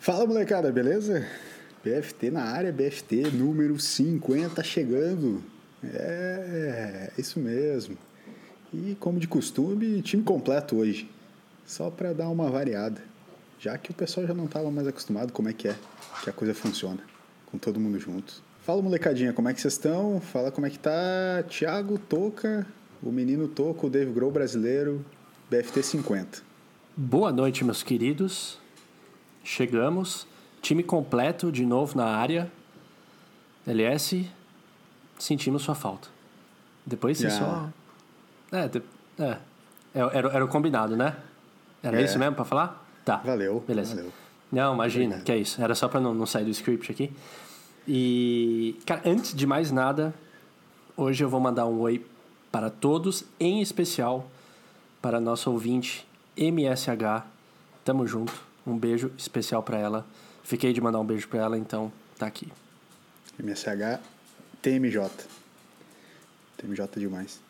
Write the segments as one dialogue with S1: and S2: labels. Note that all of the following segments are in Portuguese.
S1: Fala molecada, beleza? BFT na área, BFT número 50 chegando. É, isso mesmo. E como de costume, time completo hoje. Só para dar uma variada. Já que o pessoal já não estava mais acostumado como é que é que a coisa funciona, com todo mundo junto. Fala molecadinha, como é que vocês estão? Fala como é que tá Thiago Toca, o menino Toco, o Dave Grohl brasileiro, BFT 50.
S2: Boa noite, meus queridos. Chegamos. Time completo de novo na área. LS, sentimos sua falta. Depois você
S1: Yeah.
S2: só. É, de- é. Era, era o combinado, né? Era
S1: É.
S2: isso mesmo pra falar? Tá.
S1: Valeu,
S2: Beleza.
S1: valeu.
S2: Não, imagina,
S1: Obrigado.
S2: que é isso. Era só pra não, não sair do script aqui. E, cara, antes de mais nada, hoje eu vou mandar um oi para todos, em especial para a nossa ouvinte MSH. Tamo junto. Um beijo especial pra ela. Fiquei de mandar um beijo pra ela, então tá aqui.
S1: MSH, TMJ. TMJ demais.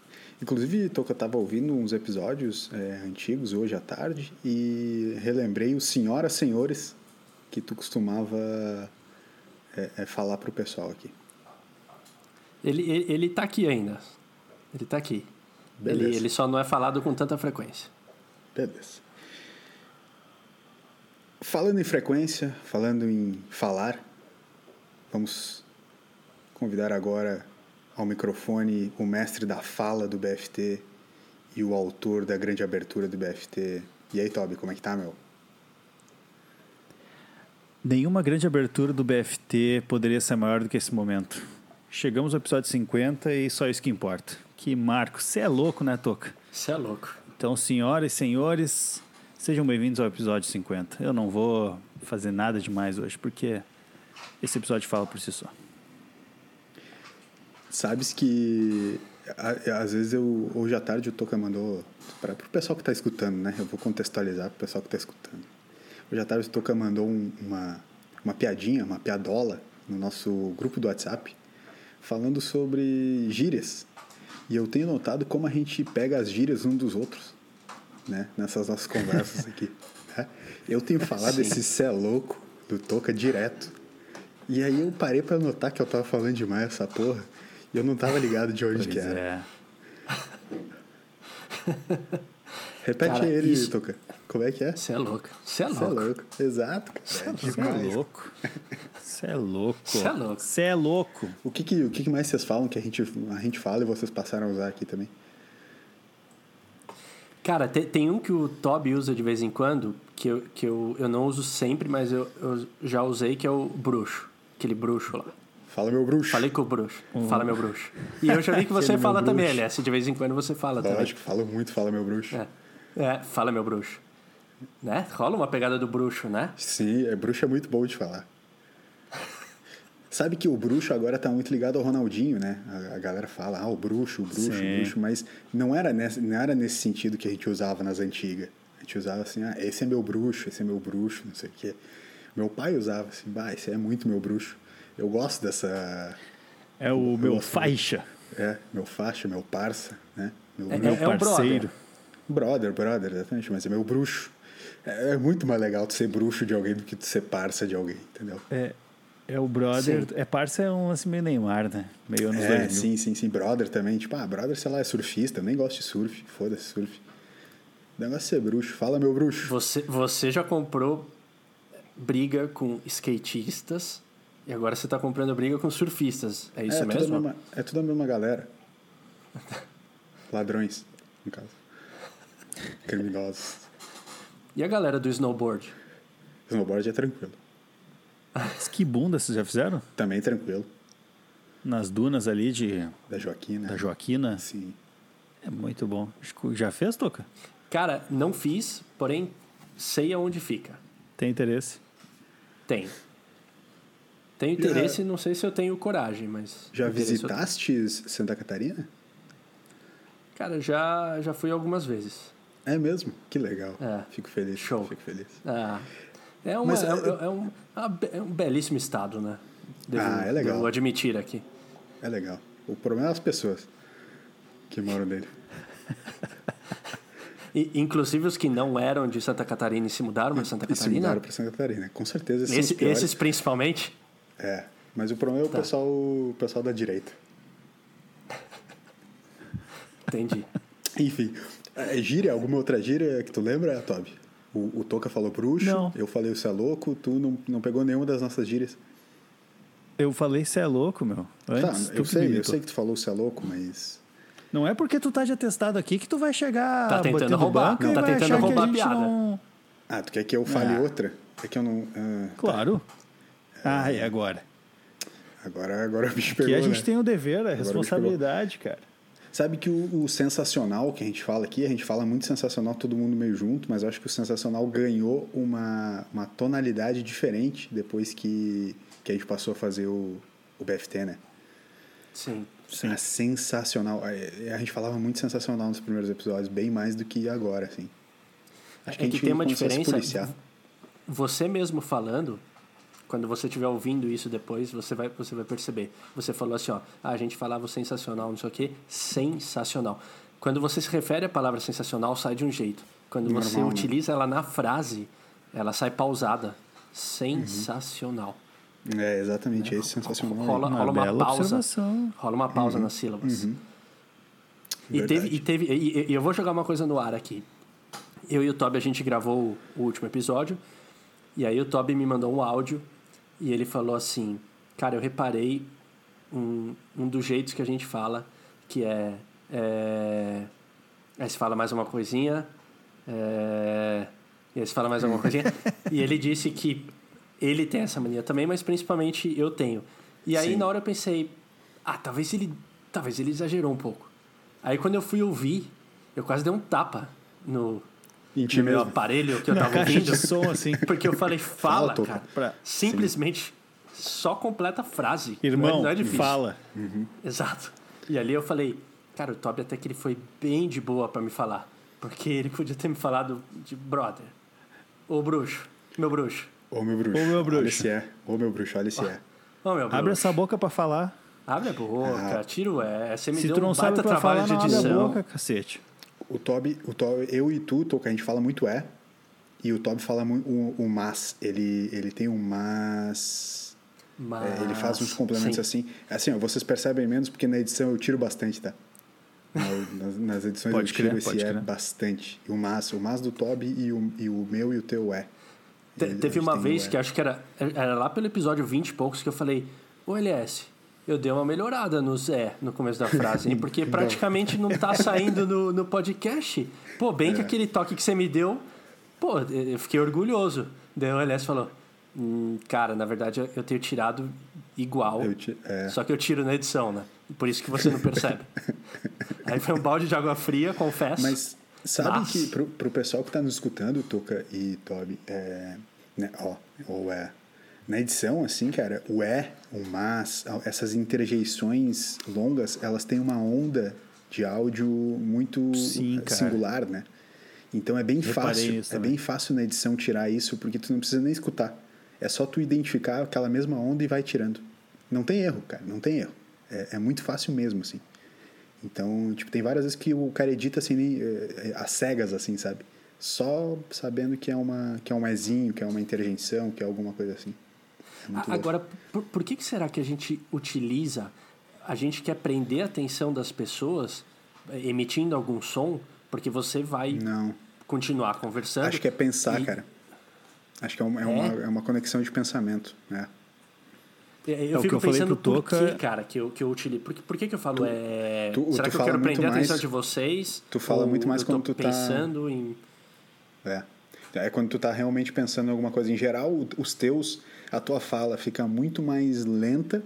S1: Inclusive, Toca, eu tava ouvindo uns episódios é, antigos hoje à tarde e relembrei os senhoras senhores que tu costumava é, é, falar pro pessoal aqui.
S2: Ele, ele, ele tá aqui ainda. Ele tá aqui.
S1: Beleza.
S2: Ele, ele só não é falado com tanta frequência.
S1: Beleza. Falando em frequência, falando em falar, vamos convidar agora ao microfone o mestre da fala do BFT e o autor da grande abertura do BFT. E aí, Toby, como é que tá, meu?
S3: Nenhuma grande abertura do BFT poderia ser maior do que esse momento. Chegamos ao episódio 50 e só isso que importa. Que Marco, você é louco, né, Toca?
S2: Você é louco.
S3: Então, senhoras e senhores, sejam bem-vindos ao episódio 50. Eu não vou fazer nada demais hoje, porque esse episódio fala por si só.
S1: Sabes que às vezes eu hoje à tarde o Toca mandou para o pessoal que está escutando, né? Eu vou contextualizar para o pessoal que está escutando. Hoje à tarde o Toca mandou um- uma uma piadinha, uma piadola no nosso grupo do WhatsApp falando sobre gírias. E eu tenho notado como a gente pega as gírias um dos outros, né? Nessas nossas conversas aqui. né? Eu tenho falado
S2: Sim.
S1: esse cé louco do Toca direto. E aí eu parei pra notar que eu tava falando demais essa porra. E eu não tava ligado de onde
S3: Pois
S1: que era.
S3: é.
S1: Repete
S2: Cara,
S1: ele,
S2: isso-
S1: Toca. Como é que é?
S2: Você é louco. Você é
S1: Você é
S2: louco.
S1: louco. Exato.
S3: Você é louco. Você é louco.
S2: Cê é louco.
S3: Você é louco.
S1: O que, que, o que que mais vocês falam que a gente, a gente fala e vocês passaram a usar aqui também?
S2: Cara, te- tem um que o Toby usa de vez em quando, que eu, que eu, eu não uso sempre, mas eu, eu já usei, que é o bruxo. Aquele bruxo lá.
S1: Fala, meu bruxo.
S2: Falei com o bruxo. Fala, meu bruxo. E eu já vi que você fala também. LS. De vez em quando você fala também.
S1: Lógico, falo muito, fala, meu bruxo.
S2: É. é, fala, meu bruxo. Né? Rola uma pegada do bruxo, né?
S1: Sim, é, bruxo é muito bom de falar. Sabe que o bruxo agora tá muito ligado ao Ronaldinho, né? A, a galera fala, ah, o bruxo, o bruxo,
S3: Sim.
S1: o bruxo, mas não era, nesse, não era nesse sentido que a gente usava nas antigas. A gente usava assim, ah, esse é meu bruxo, esse é meu bruxo, não sei o quê. Meu pai usava assim, bah, esse é muito meu bruxo. Eu gosto dessa.
S3: É o
S1: Eu
S3: meu
S1: gosto
S3: faixa.
S1: É, meu faixa, meu parça, né? Meu,
S2: É-
S1: meu
S2: um
S3: parceiro.
S1: brother, brother, exatamente, mas é meu bruxo. É, é muito mais legal tu ser bruxo de alguém do que tu ser parça de alguém, entendeu?
S3: É, é o brother.
S2: Sim.
S3: É parça é um lance meio Neymar, né? Meio anos
S1: É,
S3: 2000.
S1: sim, sim, sim. Brother também. Tipo, ah, brother, sei lá, é surfista. Nem gosto de surf. Foda-se, surf. O negócio é ser bruxo. Fala, meu bruxo.
S2: Você, você já comprou briga com skatistas e agora você tá comprando briga com surfistas. É isso
S1: é, Tudo
S2: mesmo?
S1: a mesma, é tudo a mesma galera. Ladrões, no caso. Criminosos.
S2: E a galera do snowboard?
S1: Snowboard é tranquilo.
S3: Que bunda vocês já fizeram?
S1: Também tranquilo.
S3: Nas dunas ali de,
S1: Da Joaquina.
S3: da Joaquina.
S1: Sim.
S3: É muito bom. Já fez, Toca?
S2: Cara, não fiz, porém sei aonde fica.
S3: Tem interesse?
S2: Tem. Tenho interesse, não sei se eu tenho coragem, mas.
S1: Já
S2: interesse eu
S1: visitaste Santa Catarina?
S2: Cara, já, já fui algumas vezes.
S1: É mesmo? Que legal.
S2: É.
S1: Fico feliz.
S2: Show.
S1: Fico feliz.
S2: Ah, é, uma,
S1: Mas,
S2: é,
S1: é-
S2: é um, é um be- é um belíssimo estado, né? Devo,
S1: Ah, é legal.
S2: Devo admitir aqui.
S1: É legal. O problema é as pessoas que moram nele.
S2: E, inclusive os que não eram de Santa Catarina e se mudaram para Santa
S1: E se
S2: Catarina.
S1: mudaram para Santa Catarina. Com certeza esses,
S2: Esse- esses principalmente.
S1: É, mas o problema é o
S2: Tá.
S1: pessoal, o pessoal da direita.
S2: Entendi.
S1: Enfim, é, gíria, alguma outra gíria que tu lembra, Toby? O, o Toca falou bruxo,
S3: Não.
S1: eu falei você é louco, tu não, não pegou nenhuma das nossas gírias.
S3: Eu falei, você é louco, meu. Antes,
S1: tá,
S3: tu
S1: eu
S3: que
S1: sei,
S3: me
S1: eu sei que tu falou você é louco, mas...
S3: Não é porque tu tá de atestado aqui que tu vai chegar
S2: Tá tentando roubar.
S3: banco
S2: Não,
S3: e
S2: tá
S3: vai
S2: tentando roubar
S3: que
S2: a
S3: a
S2: piada.
S3: não...
S1: Ah, tu quer que eu fale
S3: Ah.
S1: outra? É que eu não... ah,
S3: Claro. Ah, e agora?
S1: agora, agora o bicho pegou,
S3: a gente
S1: né?
S3: tem o dever, a
S1: bicho
S3: responsabilidade, cara.
S1: Sabe que o, o sensacional que a gente fala aqui, a gente fala muito sensacional, todo mundo meio junto, mas eu acho que o sensacional ganhou uma, uma tonalidade diferente depois que, que a gente passou a fazer o, o BFT, né?
S2: Sim.
S1: Ah, sensacional. A, a gente falava muito sensacional nos primeiros episódios, bem mais do que agora, assim. Acho
S2: É que
S1: gente
S2: tem uma
S1: a
S2: diferença. Você mesmo falando, quando você estiver ouvindo isso depois, você vai, você vai perceber. Você falou assim, ó, ah, a gente falava sensacional, não sei o quê, sensacional. Quando você se refere à palavra sensacional, sai de um jeito. Quando você
S1: Normal, né?
S2: utiliza ela na frase, ela sai pausada. Sensacional.
S1: É, exatamente, é esse sensacional.
S2: Rola,
S3: Uma
S2: rola uma pausa.
S3: observação.
S2: Rola uma pausa nas sílabas. E
S1: Verdade.
S2: teve, e teve e, e eu vou jogar uma coisa no ar aqui. Eu e o Toby a gente gravou o, o último episódio e aí o Toby me mandou um áudio e ele falou assim, cara, eu reparei um, um dos jeitos que a gente fala que é, é aí se fala mais uma coisinha, é, e aí se fala mais alguma coisinha e ele disse que ele tem essa mania também, mas principalmente eu tenho. E aí
S1: Sim.
S2: na hora eu pensei, ah, talvez ele, talvez ele exagerou um pouco. Aí quando eu fui ouvir, eu quase dei um tapa no, No meu
S1: mesmo.
S2: aparelho que eu
S3: Na
S2: tava
S3: caixa
S2: ouvindo.
S3: de som, assim.
S2: Porque eu falei, fala,
S1: Fala,
S2: cara.
S3: Pra-
S2: Simplesmente só completa a frase. Não é-
S3: Irmão,
S2: não é difícil.
S3: fala.
S2: Exato. E ali eu falei, cara, o Toby até que ele foi bem de boa pra me falar. Porque ele podia ter me falado de brother. Ô bruxo, meu bruxo.
S1: Ô meu bruxo.
S3: Ô, meu
S1: Olha
S3: bruxo.
S1: se é. Ô meu bruxo, olha se é.
S2: Ô meu bruxo.
S3: Abre essa boca pra falar.
S2: Abre a boca,
S1: Ah.
S2: tira o é. Você me
S3: Se
S2: deu
S3: tu não
S2: um
S3: sabe
S2: baita
S3: pra
S2: trabalho
S3: falar,
S2: de
S3: não abre a
S2: edição.
S3: boca, cacete.
S1: O Toby, o Toby, eu e tu, Toca, a gente fala muito é. E o Toby fala muito o, o mas. Ele, ele tem um mas.
S2: Mas,
S1: É, ele faz uns complementos
S2: sim.
S1: assim. Assim, ó, vocês percebem menos porque na edição eu tiro bastante, tá? Na- Nas, nas edições
S3: Pode
S1: eu tiro
S3: crer,
S1: esse é
S3: crer.
S1: bastante. E o mas, o mas do Toby e o, e o meu e o teu é.
S2: Te-
S1: Ele-
S2: Teve uma vez
S1: é.
S2: que acho que era, era lá pelo episódio 20 e poucos que eu falei, ô LS, eu dei uma melhorada no Zé no começo da frase, hein? Porque praticamente não tá saindo no, no podcast. Pô, bem
S1: É.
S2: que aquele toque que você me deu, pô, eu fiquei orgulhoso. Daí o LS falou, hum, cara, na verdade eu- tenho tirado igual,
S1: ti- é.
S2: só que eu tiro na edição, né? Por isso que você não percebe. Aí foi um balde de água fria, confesso.
S1: Mas sabe
S2: Mas-
S1: que pro, pro pessoal que tá nos escutando, Toca e Toby, é, né, ó, ou é, na edição, assim, cara, o é, o mas, essas interjeições longas, elas têm uma onda de áudio muito
S3: Sim,
S1: eh, singular, né? Então é bem
S3: Reparei
S1: fácil, é bem fácil na edição tirar isso, porque tu não precisa nem escutar. É só tu identificar aquela mesma onda e vai tirando. Não tem erro, cara, não tem erro. É, é muito fácil mesmo, assim. Então, tipo, tem várias vezes que o cara edita assim, nem, eh, às cegas, assim, sabe? Só sabendo que é, uma, que é um ezinho, que é uma interjeição, que é alguma coisa assim. É muito
S2: A- Agora, por, por que, que será que a gente utiliza, a gente quer prender a atenção das pessoas eh, emitindo algum som, porque você vai.
S1: Não.
S2: continuar conversando.
S1: Acho que é pensar,
S2: e-
S1: cara. Acho que é uma, é uma, é uma conexão de pensamento, né?
S2: Eu,
S3: É, o que
S2: fico
S3: eu falei
S2: pensando
S3: pro
S2: por
S3: Toca-
S2: que, cara, que eu, que eu utilizo. Por, que- por que, que eu falo é.
S1: tu-
S2: será
S1: tu
S2: que eu quero prender a atenção
S1: mais-
S2: de vocês?
S1: tu fala muito mais
S2: eu
S1: quando tu tá-
S2: pensando em.
S1: É. É quando tu tá realmente pensando em alguma coisa. Em geral, os teus, a tua fala fica muito mais lenta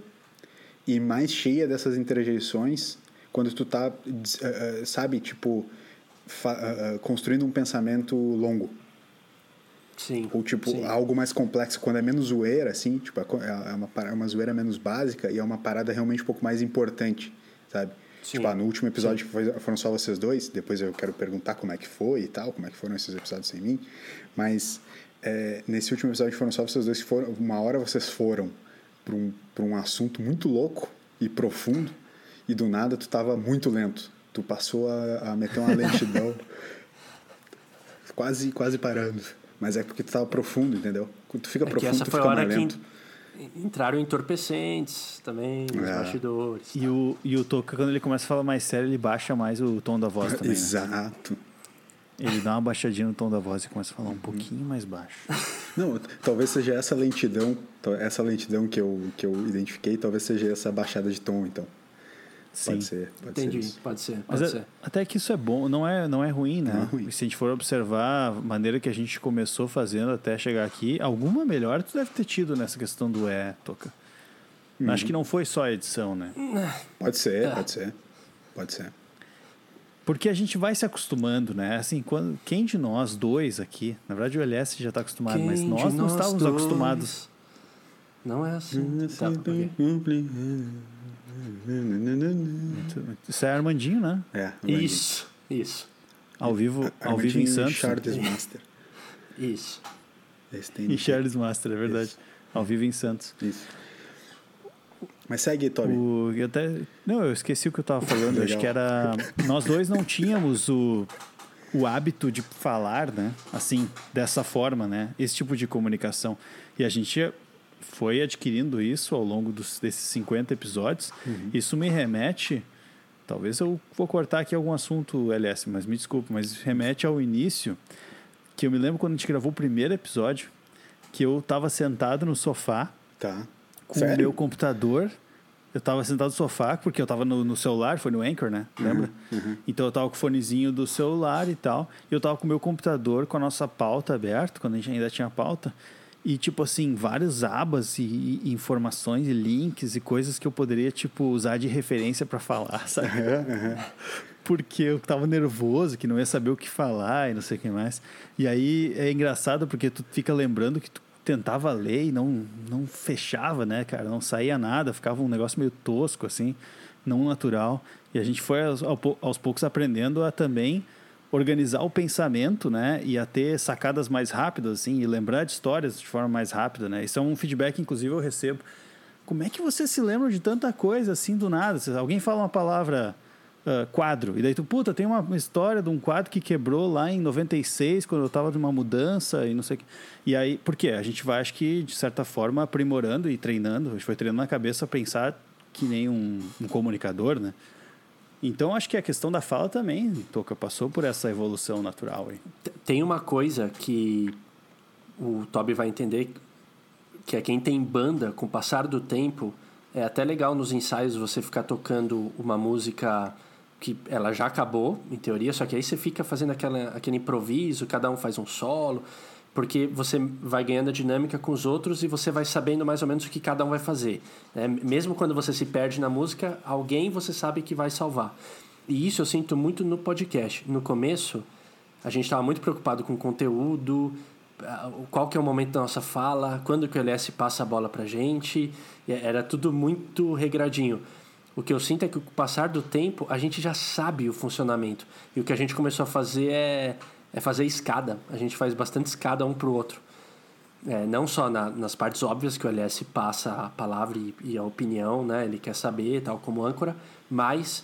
S1: e mais cheia dessas interjeições quando tu tá, eh, eh, sabe, tipo, eh, construindo um pensamento longo.
S2: Sim.
S1: Ou, tipo,
S2: sim.
S1: algo mais complexo, quando é menos zoeira, assim, tipo, é co- é uma, é uma zoeira menos básica e é uma parada realmente um pouco mais importante, sabe?
S2: Sim.
S1: Tipo, ah, no último episódio que foram só vocês dois, depois eu quero perguntar como é que foi e tal, como é que foram esses episódios sem mim, mas é, nesse último episódio que foram só vocês dois, que foram, uma hora vocês foram para um, pra um assunto muito louco e profundo e do nada tu tava muito lento. Tu passou a, a meter uma lentidão. quase, quase parando. Mas é porque tu tava profundo, entendeu? Quando tu fica
S2: É que
S1: profundo,
S2: essa
S1: tu
S2: foi a
S1: fica
S2: hora
S1: mais
S2: que
S1: lento.
S2: en- entraram entorpecentes também, nos
S1: É.
S2: bastidores.
S3: E o, e o Toca, quando ele começa a falar mais sério, ele baixa mais o tom da voz também. né? Ele dá uma baixadinha no tom da voz e começa a falar um pouquinho mais baixo.
S1: Não, talvez seja essa lentidão, essa lentidão que eu, que eu identifiquei, talvez seja essa baixada de tom, então.
S3: Sim.
S1: Pode ser, pode
S2: Entendi,
S1: ser
S2: pode ser,
S3: Mas
S2: pode
S3: a-
S2: ser.
S3: até que isso é bom, não é, não é ruim, né?
S1: Não é ruim.
S3: Se a gente for observar a maneira que a gente começou fazendo até chegar aqui, alguma melhora tu deve ter tido nessa questão do é, Toca.
S1: Uhum.
S3: Acho que não foi só a edição, né?
S1: Pode ser,
S2: É.
S1: pode ser. Pode ser.
S3: Porque a gente vai se acostumando, né? Assim, quando, quem de nós dois aqui, na verdade o LS já está acostumado, mas
S2: Quem
S3: nós
S2: de
S3: não
S2: nós
S3: estávamos
S2: dois?
S3: acostumados.
S2: Não é assim. Tá.
S3: Isso é Armandinho, né?
S1: É, Armandinho.
S2: Isso, isso,
S3: Ao vivo, ao vivo em
S1: Armandinho e
S3: Santos.
S1: Charles Master.
S2: isso.
S3: E Charles Master, é verdade.
S1: Isso.
S3: Ao vivo em Santos.
S1: Isso. Mas segue, Toby.
S3: O, eu até, não, eu esqueci o que eu estava falando. Acho que era. Nós dois não tínhamos o, o hábito de falar, né? Assim, dessa forma, né? Esse tipo de comunicação. E a gente foi adquirindo isso ao longo dos, desses 50 episódios. Isso me remete. Talvez eu vou cortar aqui algum assunto, LS, mas me desculpe, mas remete ao início. Que eu me lembro quando a gente gravou o primeiro episódio, que eu estava sentado no sofá
S1: Tá.
S3: Com o
S1: Sério?
S3: meu computador. Eu tava sentado no sofá, porque eu tava no, no celular, foi no Anchor, né? Lembra? Então eu tava com o fonezinho do celular e tal. E eu tava com o meu computador com a nossa pauta aberta, quando a gente ainda tinha pauta. E, tipo assim, várias abas e, e informações e links e coisas que eu poderia, tipo, usar de referência para falar, sabe? porque eu tava nervoso, que não ia saber o que falar e não sei o que mais. E aí é engraçado porque tu fica lembrando que tu tentava ler e não, não fechava, né, cara? Não saía nada, ficava um negócio meio tosco, assim, não natural. E a gente foi aos, aos poucos aprendendo a também organizar o pensamento, né, e a ter sacadas mais rápidas, assim, e lembrar de histórias de forma mais rápida, né? Isso é um feedback, inclusive, eu recebo. Como é que você se lembra de tanta coisa assim do nada? Alguém fala uma palavra ah, quadro, e daí tu, puta, tem uma uma história de um quadro que quebrou lá em 96, quando eu tava numa mudança e não sei o que. E aí, por quê? A gente vai, acho que, de certa forma, aprimorando e treinando. A gente foi treinando na cabeça a pensar que nem um, um comunicador, né? Então, acho que a questão da fala também, Toca, passou por essa evolução natural aí.
S2: Tem uma coisa que o Toby vai entender, que é quem tem banda, com o passar do tempo, é até legal nos ensaios você ficar tocando uma música que ela já acabou, em teoria, só que aí você fica fazendo aquela, aquele improviso, cada um faz um solo, porque você vai ganhando a dinâmica com os outros e você vai sabendo mais ou menos o que cada um vai fazer. né? Mesmo quando você se perde na música, alguém você sabe que vai salvar. E isso eu sinto muito no podcast. No começo, a gente estava muito preocupado com o conteúdo, qual que é o momento da nossa fala, quando que o LS passa a bola pra gente, era tudo muito regradinho. O que eu sinto é que com o passar do tempo, a gente já sabe o funcionamento. E o que a gente começou a fazer é, é fazer escada. A gente faz bastante escada um pro outro. É, não só na- nas partes óbvias que o LS passa a palavra e, e a opinião, né? Ele quer saber, tal como âncora, mas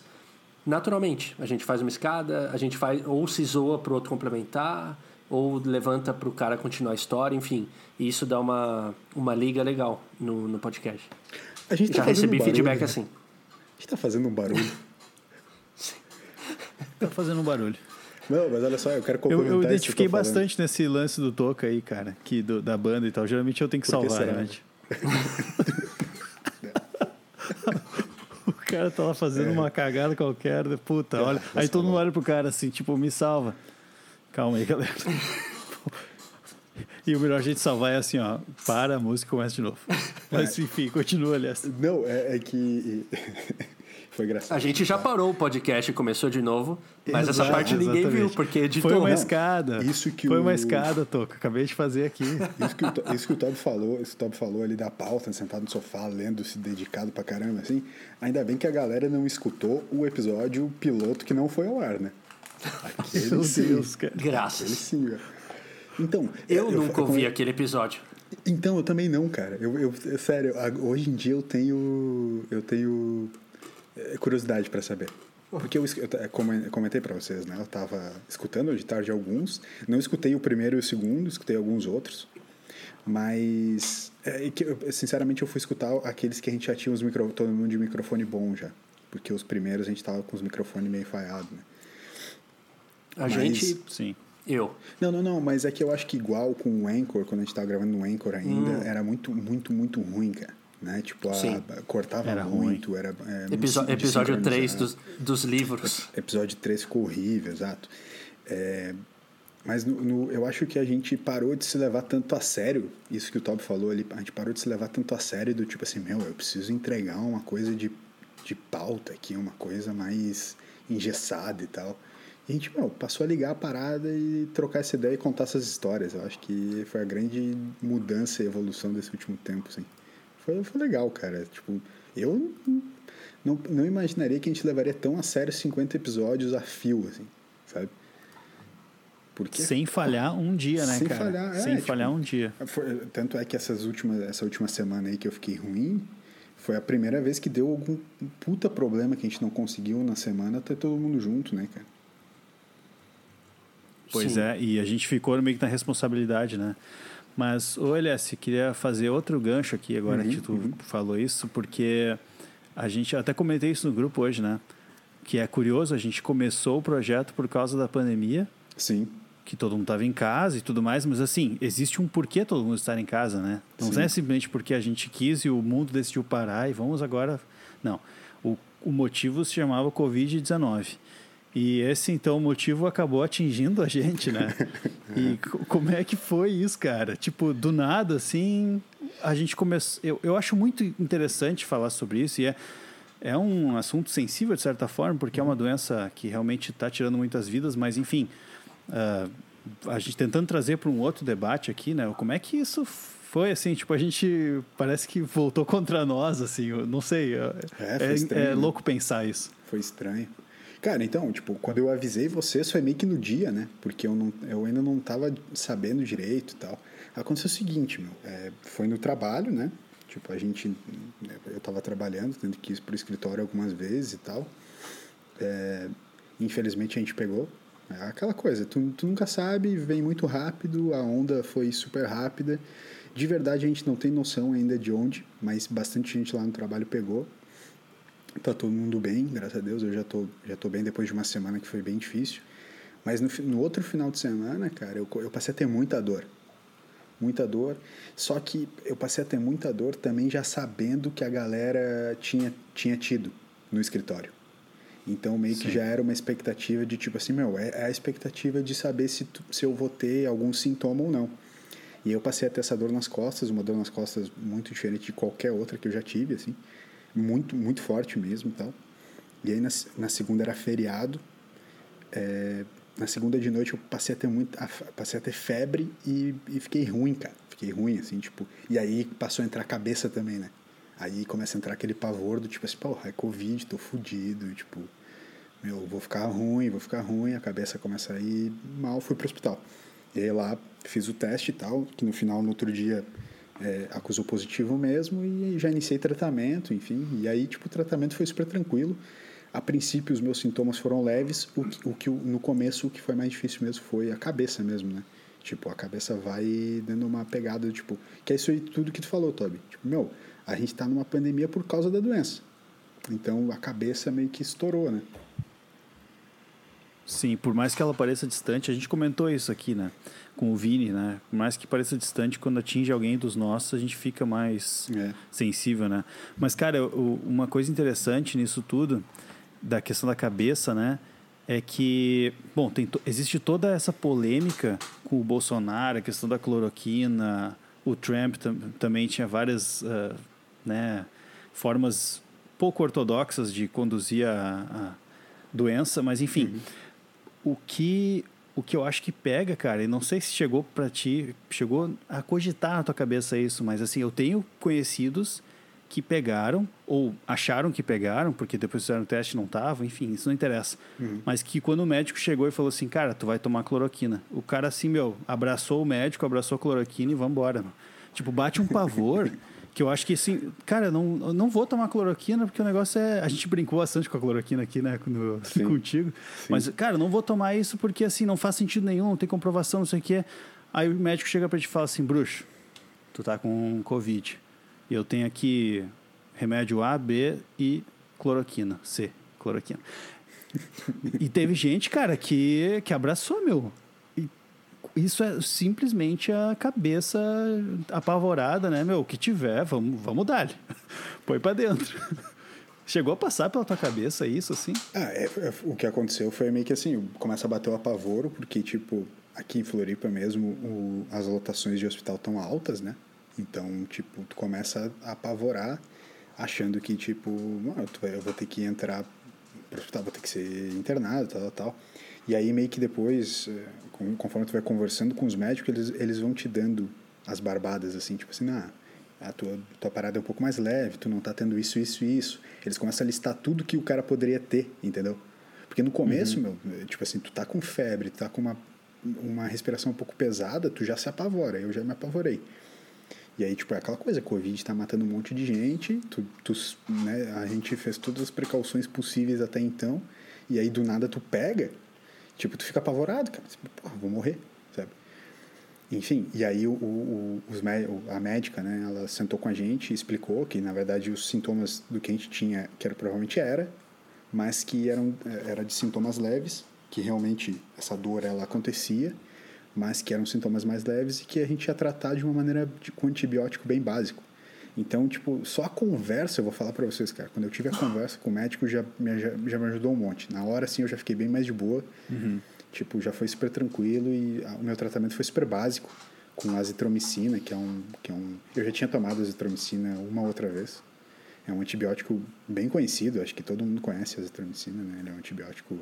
S2: naturalmente a gente faz uma escada, a gente faz ou se zoa pro outro complementar, ou levanta pro cara continuar a história, enfim. E isso dá uma, uma liga legal no, no podcast.
S1: A gente tá
S2: Já recebi
S1: um barulho,
S2: feedback
S1: né?
S2: assim.
S1: Gente tá fazendo um barulho.
S3: Tá fazendo um barulho.
S1: Não, mas olha só, eu quero
S3: Eu,
S1: complementar
S3: eu
S1: que
S3: identifiquei
S1: falando.
S3: bastante nesse lance do Toca aí, cara, que do- da banda e tal. Geralmente eu tenho que
S1: Por
S3: salvar,
S1: será?
S3: né? o cara tá lá fazendo
S1: É.
S3: uma cagada qualquer, puta, olha. Aí todo mundo olha pro cara assim, tipo, me salva. Calma aí, galera. E o melhor jeito de salvar é assim, ó, para a música e começa de novo. Mas enfim, continua, aliás.
S1: Não, é, é que. Foi engraçado.
S2: A gente já parou o podcast e começou de novo, mas essa
S3: Exato,
S2: parte ninguém viu,
S3: exatamente.
S2: porque editou.
S3: Foi uma
S2: né?
S3: escada.
S1: Isso que
S3: Foi
S1: o-
S3: uma escada, Toca. Acabei de fazer aqui.
S1: Isso que, o, isso que o Toby falou, isso que o Toby falou ali da pauta, sentado no sofá, lendo, se dedicado pra caramba, assim. Ainda bem que a galera não escutou o episódio piloto que não foi ao ar, né? Aquele
S3: Meu
S1: sim.
S3: Deus, cara.
S1: Aquele
S2: Graças.
S1: sim, velho. Então.
S2: Eu,
S1: é,
S2: nunca
S1: eu-
S2: ouvi
S1: eu-
S2: aquele episódio.
S1: Então, eu também não, cara. Eu, eu, é sério, hoje em dia eu tenho. Eu tenho é, curiosidade pra saber. Porque eu, eu comentei para vocês, né? Eu tava escutando de tarde alguns, não escutei o primeiro e o segundo, escutei alguns outros, mas é, que, sinceramente eu fui escutar aqueles que a gente já tinha os micro, todo mundo de microfone bom já, porque os primeiros a gente tava com os microfones meio falhados, né?
S2: A mas, gente, sim. Eu.
S1: Não, não, não, mas é que eu acho que igual com o Anchor, quando a gente tava gravando no Anchor ainda, hum. era muito, muito, muito ruim, cara né? Tipo, a, a, cortava era muito, ruim. era
S2: é, episódio, episódio 3 dos, dos livros.
S1: Episódio 3 ficou horrível, exato. É, mas no, no, eu acho que a gente parou de se levar tanto a sério, isso que o Toby falou ali, a gente parou de se levar tanto a sério do tipo assim, meu, eu preciso entregar uma coisa de, de pauta aqui, uma coisa mais engessada e tal. E a gente, meu, passou a ligar a parada e trocar essa ideia e contar essas histórias. Eu acho que foi a grande mudança e evolução desse último tempo, assim. Foi, foi legal, cara. Tipo, eu não, não imaginaria que a gente levaria tão a sério 50 episódios a fio, assim, sabe?
S3: Porque, Sem falhar um dia, né,
S1: sem
S3: cara?
S1: Falhar,
S3: Sem
S1: é,
S3: falhar
S1: tipo,
S3: um dia.
S1: Foi, tanto é que essas últimas, essa última semana aí que eu fiquei ruim, foi a primeira vez que deu algum puta problema que a gente não conseguiu na semana ter todo mundo junto, né, cara?
S3: Pois Sim. é, e a gente ficou meio que na responsabilidade, né? Mas, ô Elias, queria fazer outro gancho aqui agora uhum, que tu uhum. falou isso, porque a gente até comentei isso no grupo hoje, né? Que é curioso, a gente começou o projeto por causa da pandemia.
S1: Sim.
S3: Que todo mundo estava em casa e tudo mais, mas assim, existe um porquê todo mundo estar em casa, né? Não Sim. é simplesmente porque a gente quis e o mundo decidiu parar e vamos agora. Não. O, o motivo se chamava Covid-19. E esse, então, motivo acabou atingindo a gente, né? e como é que foi isso, cara? Tipo, do nada, assim, a gente começou... Eu, eu acho muito interessante falar sobre isso e é, é um assunto sensível, de certa forma, porque é uma doença que realmente está tirando muitas vidas, mas, enfim, uh, a gente tentando trazer para um outro debate aqui, né? Como é que isso foi assim, tipo, a gente parece que voltou contra nós, assim, não sei. É, é, estranho, é né? louco pensar isso.
S1: Foi estranho. Cara, então, tipo, quando eu avisei vocês foi meio que no dia, né? Porque eu, não, eu ainda não tava sabendo direito e tal. Aconteceu o seguinte, meu, é, foi no trabalho, né? Tipo, a gente, eu tava trabalhando, tendo que ir pro escritório algumas vezes e tal. É, infelizmente a gente pegou. É aquela coisa, tu, tu nunca sabe, vem muito rápido, a onda foi super rápida. De verdade a gente não tem noção ainda de onde, mas bastante gente lá no trabalho pegou. Tá todo mundo bem, graças a Deus. Eu já tô, já tô bem depois de uma semana que foi bem difícil. Mas no, no outro final de semana, cara, eu, eu passei a ter muita dor. Muita dor. Só que eu passei a ter muita dor também já sabendo que a galera tinha, tinha tido no escritório. Então meio Sim. que já era uma expectativa de tipo assim, meu, é, é a expectativa de saber se, tu, se eu vou ter algum sintoma ou não. E eu passei a ter essa dor nas costas, uma dor nas costas muito diferente de qualquer outra que eu já tive, assim muito, muito forte mesmo e tal. E aí na, na segunda era feriado. É, na segunda de noite eu passei a ter muito, passei a ter febre e, e fiquei ruim, cara. Fiquei ruim, assim, tipo. E aí passou a entrar a cabeça também, né? Aí começa a entrar aquele pavor do tipo assim, porra, é Covid, tô fudido, tipo, meu, vou ficar ruim, vou ficar ruim, a cabeça começa a ir mal, fui pro hospital. E aí lá fiz o teste e tal, que no final, no outro dia, é, acusou positivo mesmo e já iniciei tratamento, enfim. E aí, tipo, o tratamento foi super tranquilo. A princípio, os meus sintomas foram leves. O que, o que no começo, o que foi mais difícil mesmo foi a cabeça mesmo, né? Tipo, a cabeça vai dando uma pegada, tipo... Que é isso aí tudo que tu falou, Toby. Tipo, meu, a gente tá numa pandemia por causa da doença. Então, a cabeça meio que estourou, né?
S3: Sim, por mais que ela pareça distante, a gente comentou isso aqui, né? Com o Vini, né? Por mais que pareça distante, quando atinge alguém dos nossos, a gente fica mais é. sensível, né? Mas, cara, uma coisa interessante nisso tudo, da questão da cabeça, né? É que, bom, tem existe toda essa polêmica com o Bolsonaro, a questão da cloroquina, o Trump tam também tinha várias uh, né, formas pouco ortodoxas de conduzir a, a doença, mas enfim. Uhum o que o que eu acho que pega, cara, e não sei se chegou para ti, chegou a cogitar na tua cabeça isso, mas assim, eu tenho conhecidos que pegaram ou acharam que pegaram, porque depois fizeram o teste e não tava, enfim, isso não interessa. Uhum. Mas que quando o médico chegou e falou assim, cara, tu vai tomar cloroquina. O cara assim, meu, abraçou o médico, abraçou a cloroquina e vambora. Meu. Tipo, bate um pavor Que eu acho que, assim, cara, eu não, não vou tomar cloroquina porque o negócio é. A gente brincou bastante com a cloroquina aqui, né? No,
S1: Sim.
S3: contigo.
S1: Sim.
S3: Mas, cara, não vou tomar isso porque, assim, não faz sentido nenhum, não tem comprovação, não sei o quê. Aí o médico chega pra te falar assim, bruxo, tu tá com Covid. E eu tenho aqui remédio A, B e cloroquina. C, cloroquina. e teve gente, cara, que, que abraçou, meu. Isso é simplesmente a cabeça apavorada, né, meu? O que tiver, vamos, vamos dar. Põe pra dentro. Chegou a passar pela tua cabeça isso, assim?
S1: Ah, é, é, o que aconteceu foi meio que assim, começa a bater o apavoro, porque, tipo, aqui em Floripa mesmo, o, as lotações de hospital estão altas, né? Então, tipo, tu começa a apavorar, achando que, tipo, "Ah, tu vai- eu vou ter que entrar pro hospital, vou ter que ser internado, tal, tal. E aí, meio que depois, eh, conforme tu vai conversando com os médicos, eles, eles vão te dando as barbadas, assim, tipo assim, ah, a tua, tua parada é um pouco mais leve, tu não tá tendo isso, isso e isso. Eles começam a listar tudo que o cara poderia ter, entendeu? Porque no começo, meu, eh, tipo assim, tu tá com febre, tu tá com uma, uma respiração um pouco pesada, tu já se apavora. Eu já me apavorei. E aí, tipo, é aquela coisa, Covid tá matando um monte de gente, tu, tu, né, a gente fez todas as precauções possíveis até então, e aí do nada tu pega, tipo, tu fica apavorado, cara. Tipo, Porra, vou morrer, sabe? Enfim, e aí o, o, os a médica, né, ela sentou com a gente e explicou que, na verdade, os sintomas do que a gente tinha, que era, provavelmente era, mas que eram eh, era de sintomas leves, que realmente essa dor ela acontecia, mas que eram sintomas mais leves e que a gente ia tratar de uma maneira de, com antibiótico bem básico. Então, tipo, só a conversa, eu vou falar pra vocês, cara, quando eu tive a conversa com o médico, já me, já, já me ajudou um monte. Na hora, assim, eu já fiquei bem mais de boa. Tipo, já foi super tranquilo e o meu tratamento foi super básico, com azitromicina, que é um... Que é um eu já tinha tomado azitromicina uma outra vez. É um antibiótico bem conhecido, acho que todo mundo conhece a azitromicina, né? Ele é um antibiótico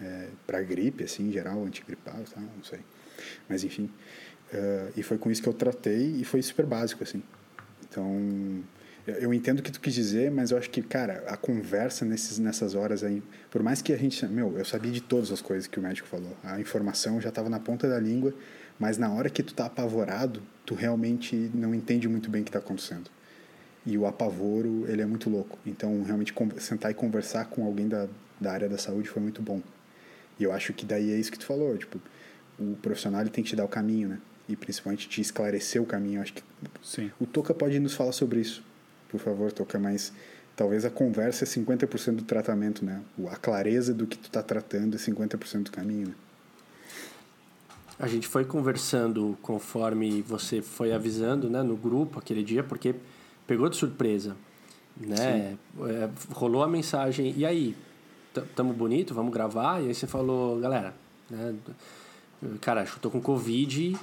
S1: é, para gripe, assim, em geral, antigripal, tá? não sei. Mas, enfim. eh, e foi com isso que eu tratei e foi super básico, assim. Então, eu, entendo o que tu quis dizer, mas eu acho que, cara, a conversa nesses, nessas horas aí, por mais que a gente, meu, eu sabia de todas as coisas que o médico falou, a informação já estava na ponta da língua, mas na hora que tu tá apavorado, tu realmente não entende muito bem o que está acontecendo. E o apavoro, ele é muito louco. Então, realmente, sentar e conversar com alguém da, da área da saúde foi muito bom. E eu acho que daí é isso que tu falou, tipo, o profissional ele tem que te dar o caminho, né? E principalmente te esclarecer o caminho. Acho que
S3: Sim.
S1: o Toca pode nos falar sobre isso, por favor, Toca, mas talvez a conversa é 50% do tratamento, né? A clareza do que tu tá tratando é 50% do caminho, né?
S2: A gente foi conversando conforme você foi avisando, né, no grupo aquele dia, porque pegou de surpresa, né? É, rolou a mensagem, e aí, tamo bonito, vamos gravar? E aí você falou, galera, né, cara, acho que eu tô com Covid,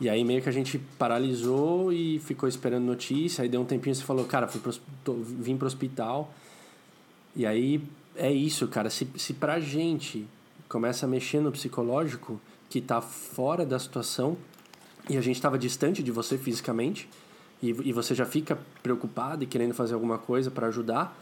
S2: e aí meio que a gente paralisou e ficou esperando notícia, aí deu um tempinho você falou, cara, fui pro, tô- vim pro hospital, e aí é isso, cara. Se, se pra gente começa a mexer no psicológico, que tá fora da situação, e a gente estava distante de você fisicamente, e, e você já fica preocupado e querendo fazer alguma coisa para ajudar,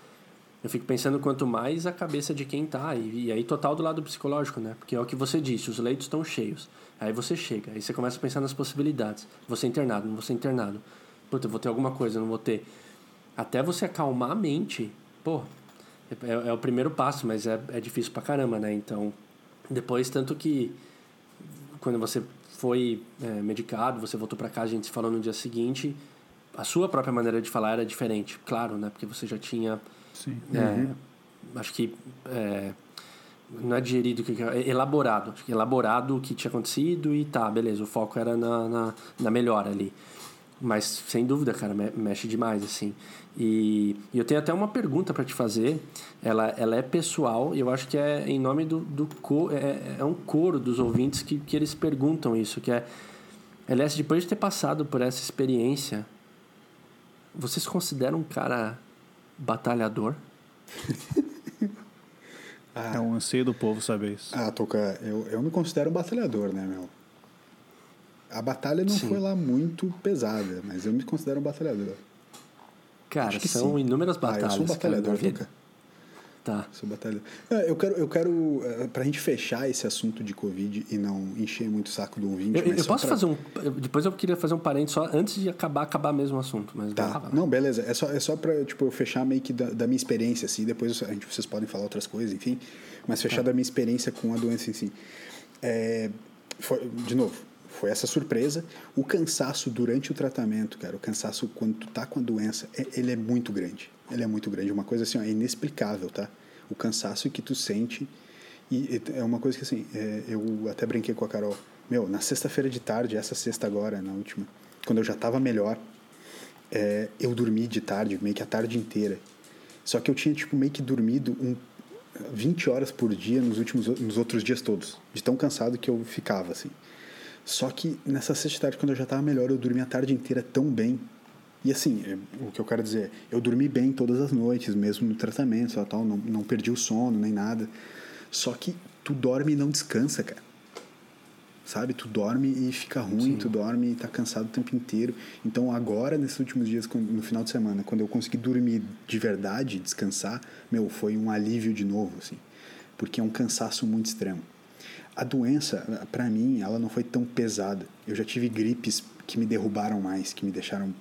S2: eu fico pensando quanto mais a cabeça de quem tá, e, e aí total do lado psicológico, né? Porque é o que você disse, os leitos estão cheios. Aí você chega, aí você começa a pensar nas possibilidades. Vou ser internado, não ser internado. Puta, eu vou ter alguma coisa, não vou ter. Até você acalmar a mente, pô, é, é o primeiro passo, mas é, é difícil pra caramba, né? Então, depois, tanto que quando você foi é, medicado, você voltou para casa, a gente se falou no dia seguinte, a sua própria maneira de falar era diferente, claro, né? Porque você já tinha,
S3: Sim.
S2: é, acho que, é, não é digerido, que- é elaborado, acho que elaborado o que tinha acontecido e tá, beleza, o foco era na, na, na melhora ali. Mas, sem dúvida, cara, me- mexe demais, assim. E, e eu tenho até uma pergunta para te fazer. Ela, ela é pessoal e eu acho que é em nome do, do co, é, é um coro dos ouvintes que, que eles perguntam isso, que é... Elias, depois de ter passado por essa experiência, você se considera um cara batalhador?
S3: É um anseio do povo saber isso.
S1: Ah, Toca, eu, eu me considero um batalhador, né, meu? A batalha não
S2: Sim.
S1: foi lá muito pesada, mas eu me considero um batalhador.
S2: Cara, são
S1: sim.
S2: inúmeras
S1: Ah,
S2: batalhas
S1: eu sou um
S2: cara,
S1: batalhador,
S2: vida.
S1: Toca.
S2: Tá.
S1: Sou batalhador. Não, eu quero, eu quero eh, pra gente fechar esse assunto de Covid e não encher muito o saco do ouvinte.
S2: Eu, eu posso
S1: pra-
S2: fazer um. Depois eu queria fazer um parênteses só antes de acabar, acabar mesmo o assunto. Mas
S1: Tá, não, beleza. É só, é só pra tipo, eu fechar meio que da, da minha experiência, assim. Depois a gente, vocês podem falar outras coisas, enfim. Mas fechar da minha experiência com a doença em si. É, foi- de novo, foi essa surpresa. O cansaço durante o tratamento, cara, o cansaço quando tu tá com a doença, é- ele é muito grande. Ele é muito grande. Uma coisa assim, ó, é inexplicável, tá? O cansaço que tu sente. E é uma coisa que, assim, é, eu até brinquei com a Carol. Meu, na sexta-feira de tarde, essa sexta agora, na última, quando eu já tava melhor, é, eu dormi de tarde, meio que a tarde inteira. Só que eu tinha, tipo, meio que dormido um, 20 horas por dia nos últimos nos outros dias todos. De tão cansado que eu ficava, assim. Só que nessa sexta-tarde, quando eu já estava melhor, eu dormi a tarde inteira tão bem. E assim, é, o que eu quero dizer, eu dormi bem todas as noites, mesmo no tratamento, tal, não, não perdi o sono nem nada. Só que tu dorme e não descansa, cara. Sabe? Tu dorme e fica ruim, tu dorme e tá cansado o tempo inteiro. Então agora, nesses últimos dias, no final de semana, quando eu consegui dormir de verdade, descansar, meu, foi um alívio de novo, assim. Porque é um cansaço muito extremo. A doença, pra mim, ela não foi tão pesada. Eu já tive gripes que me derrubaram mais, que me deixaram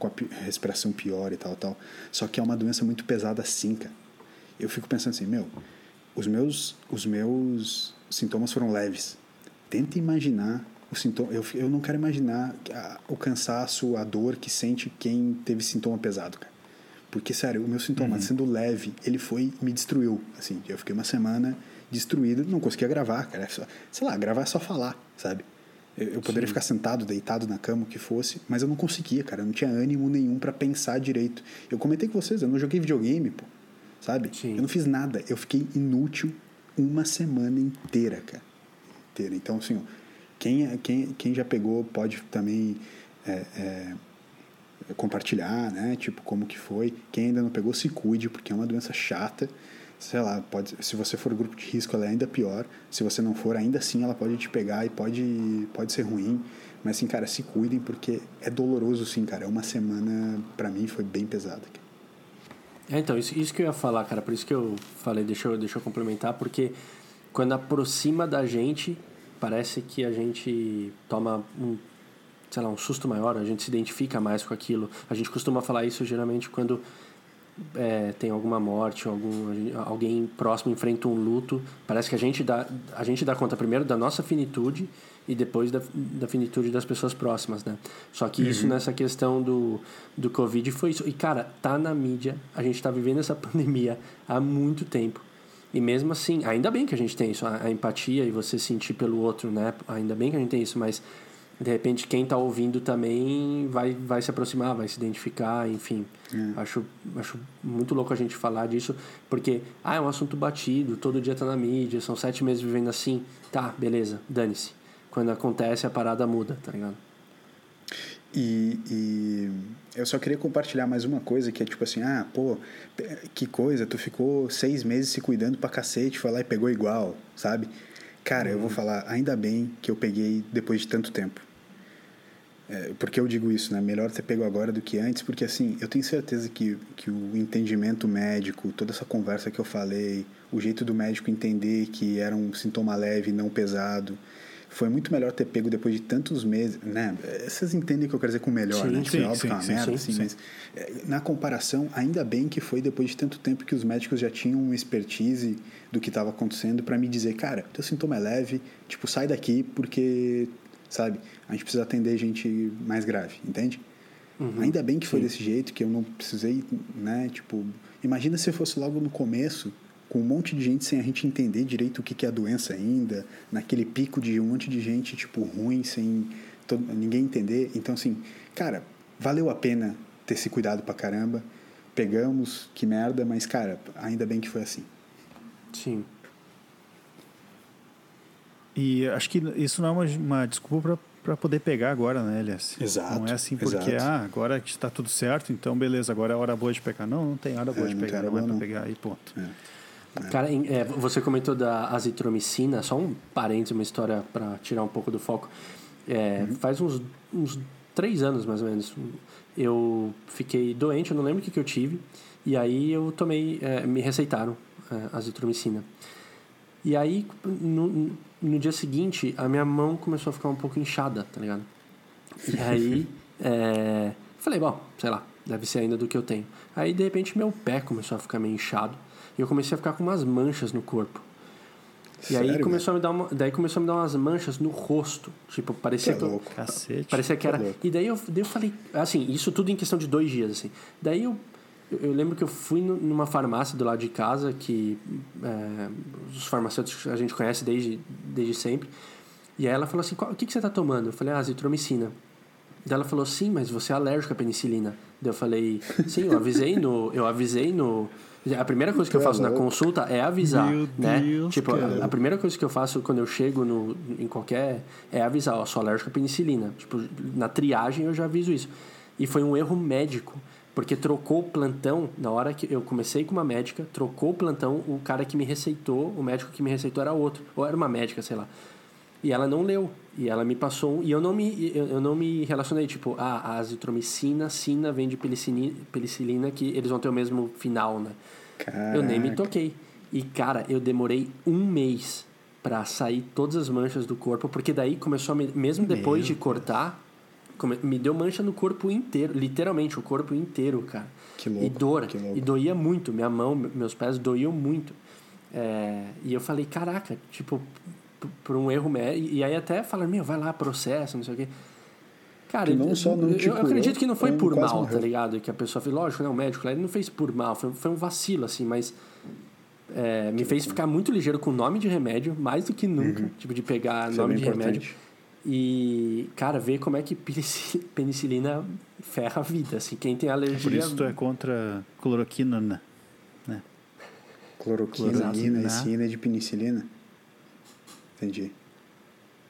S1: com a pi- respiração pior e tal, tal. Só que é uma doença muito pesada sim, cara. Eu fico pensando assim, meu, os meus, os meus sintomas foram leves. Tenta imaginar o sintoma. Eu, eu não quero imaginar a- o cansaço, a dor que sente quem teve sintoma pesado, cara. Porque, sério, o meu sintoma, sendo leve, ele foi, me destruiu. Assim, eu fiquei uma semana destruído, não conseguia gravar, cara. É só- sei lá, gravar é só falar, sabe? Eu, poderia ficar sentado, deitado na cama, o que fosse, mas eu não conseguia, cara. Eu não tinha ânimo nenhum pra pensar direito. Eu comentei com vocês, eu não joguei videogame, pô. Sabe?
S2: Sim.
S1: Eu não fiz nada. Eu fiquei inútil uma semana inteira, cara. Inteira. Então, assim, ó, quem, quem, quem já pegou pode também é, é, compartilhar, né? Tipo, como que foi. Quem ainda não pegou, se cuide, porque é uma doença chata. Sei lá, pode, se você for grupo de risco, ela é ainda pior. Se você não for, ainda assim ela pode te pegar e pode, pode ser ruim. Mas, assim, cara, se cuidem, porque é doloroso, sim, cara. É uma semana, pra mim, foi bem pesada.
S2: É, então, isso, isso que eu ia falar, cara. Por isso que eu falei, deixa eu, deixa eu complementar, porque quando aproxima da gente, parece que a gente toma um, sei lá, um susto maior, a gente se identifica mais com aquilo. A gente costuma falar isso geralmente quando é, tem alguma morte, algum, alguém próximo enfrenta um luto. Parece que a gente dá, a gente dá conta primeiro da nossa finitude e depois da, da finitude das pessoas próximas, né? Só que isso nessa questão do, do Covid foi isso. E, cara, tá na mídia, a gente tá vivendo essa pandemia há muito tempo. E mesmo assim, ainda bem que a gente tem isso, a, a empatia e você sentir pelo outro, né? Ainda bem que a gente tem isso, mas de repente quem tá ouvindo também vai, vai se aproximar, vai se identificar, enfim. Acho, acho muito louco a gente falar disso, porque, ah, é um assunto batido, todo dia tá na mídia, são sete meses vivendo assim. Tá, beleza, dane-se. Quando acontece, a parada muda, tá ligado?
S1: E, e eu só queria compartilhar mais uma coisa que é tipo assim, ah, pô, que coisa, tu ficou seis meses se cuidando pra cacete, foi lá e pegou igual, sabe? Cara, eu vou falar, ainda bem que eu peguei depois de tanto tempo. É, por que eu digo isso, né? Melhor ter pego agora do que antes, porque assim, eu tenho certeza que, que o entendimento médico, toda essa conversa que eu falei, o jeito do médico entender que era um sintoma leve, não pesado, foi muito melhor ter pego depois de tantos meses, né? Vocês entendem o que eu quero dizer com melhor,
S2: Sim,
S1: né? Tipo,
S3: sim,
S1: é óbvio que é uma
S3: sim,
S1: merda,
S2: sim,
S1: assim,
S2: sim.
S1: mas é, na comparação, ainda bem que foi depois de tanto tempo que os médicos já tinham uma expertise do que estava acontecendo para me dizer, cara, teu sintoma é leve, tipo, sai daqui porque, sabe, a gente precisa atender gente mais grave, entende? Ainda bem que foi desse jeito, que eu não precisei, né, tipo, imagina se fosse logo no começo, com um monte de gente sem a gente entender direito o que que é a doença ainda, naquele pico de um monte de gente, tipo, ruim, sem todo, ninguém entender. Então, assim, cara, valeu a pena ter se cuidado pra caramba. Pegamos, que merda, mas, cara, ainda bem que foi assim.
S2: Sim.
S3: E acho que isso não é uma, uma desculpa para poder pegar agora, né, Elias?
S1: Exato,
S3: Não é assim porque,
S1: exato.
S3: ah, agora que está tudo certo, então beleza, agora é hora boa de pegar. Não, não tem hora boa
S1: É,
S3: de pegar, não é para pegar e ponto.
S2: Cara, em- é, você comentou da azitromicina, só um parênteses, uma história para tirar um pouco do foco. É, Faz uns, uns três anos, mais ou menos, eu fiquei doente, eu não lembro o que, que eu tive, e aí eu tomei, é, me receitaram é, azitromicina. E aí, no, no dia seguinte, a minha mão começou a ficar um pouco inchada, tá ligado? E aí, é, falei, bom, sei lá, deve ser ainda do que eu tenho. Aí, de repente, meu pé começou a ficar meio inchado. E eu comecei a ficar com umas manchas no corpo. E aí começou a me dar uma, daí começou a me dar umas manchas no rosto, tipo parecia
S1: Que
S2: que, eu-
S1: louco.
S3: Cacete.
S2: parecia que
S1: Tá
S2: era.
S1: louco.
S2: E daí eu, daí eu falei, assim, isso tudo em questão de dois dias, assim. Daí eu, eu, lembro que eu fui nu- numa farmácia do lado de casa que é, os farmacêuticos a gente conhece desde, desde sempre. E aí ela falou assim, "Qual- o que, que você tá tomando? Eu falei, ah, azitromicina. Daí ela falou, sim, mas você é alérgico à penicilina. Daí eu falei, sim, eu avisei no. Eu avisei no. A primeira coisa que eu
S1: é
S2: faço na consulta é avisar,
S3: Meu
S2: né?
S3: Deus,
S2: tipo,
S3: cara.
S2: a, a primeira coisa que eu faço quando eu chego no, em qualquer. é avisar, ó, sou alérgico à penicilina. Tipo, na triagem eu já aviso isso. E foi um erro médico, porque trocou o plantão, na hora que eu comecei com uma médica, trocou o plantão, o cara que me receitou, o médico que me receitou era outro, ou era uma médica, sei lá. E ela não leu. E ela me passou. E eu não me, eu, eu não me relacionei. Tipo, ah, a azitromicina, sina vem de penicilina, penicilina, que eles vão ter o mesmo final, né? Eu nem me
S1: Caraca.
S2: toquei. E, cara, eu demorei um mês pra sair todas as manchas do corpo, porque daí começou a me, mesmo depois de cortar, me deu mancha no corpo inteiro, literalmente o corpo inteiro, cara.
S1: Que louco,
S2: E dor,
S1: que
S2: e doía muito, minha mão, meus pés doíam muito. É, e eu falei, caraca, tipo, por um erro médico, e aí até falaram, meu, vai lá, processo, não sei o quê. Cara,
S1: Que não só não
S2: eu, eu acredito que não foi por mal, tá
S1: morreu.
S2: ligado? Que a pessoa fez, lógico, né? O médico lá, ele não fez por mal, foi, foi um vacilo, assim, mas é, me fez ficar muito ligeiro com o nome de remédio, mais do que nunca, tipo, de pegar
S1: Uhum. Isso é
S2: nome
S1: bem
S2: de remédio. E, cara, ver como é que penici- penicilina ferra a vida, assim, quem tem alergia...
S3: Por isso tu é contra cloroquina, né?
S1: Cloroquina,
S3: Cloroquina.
S1: ina e cina de penicilina. Entendi.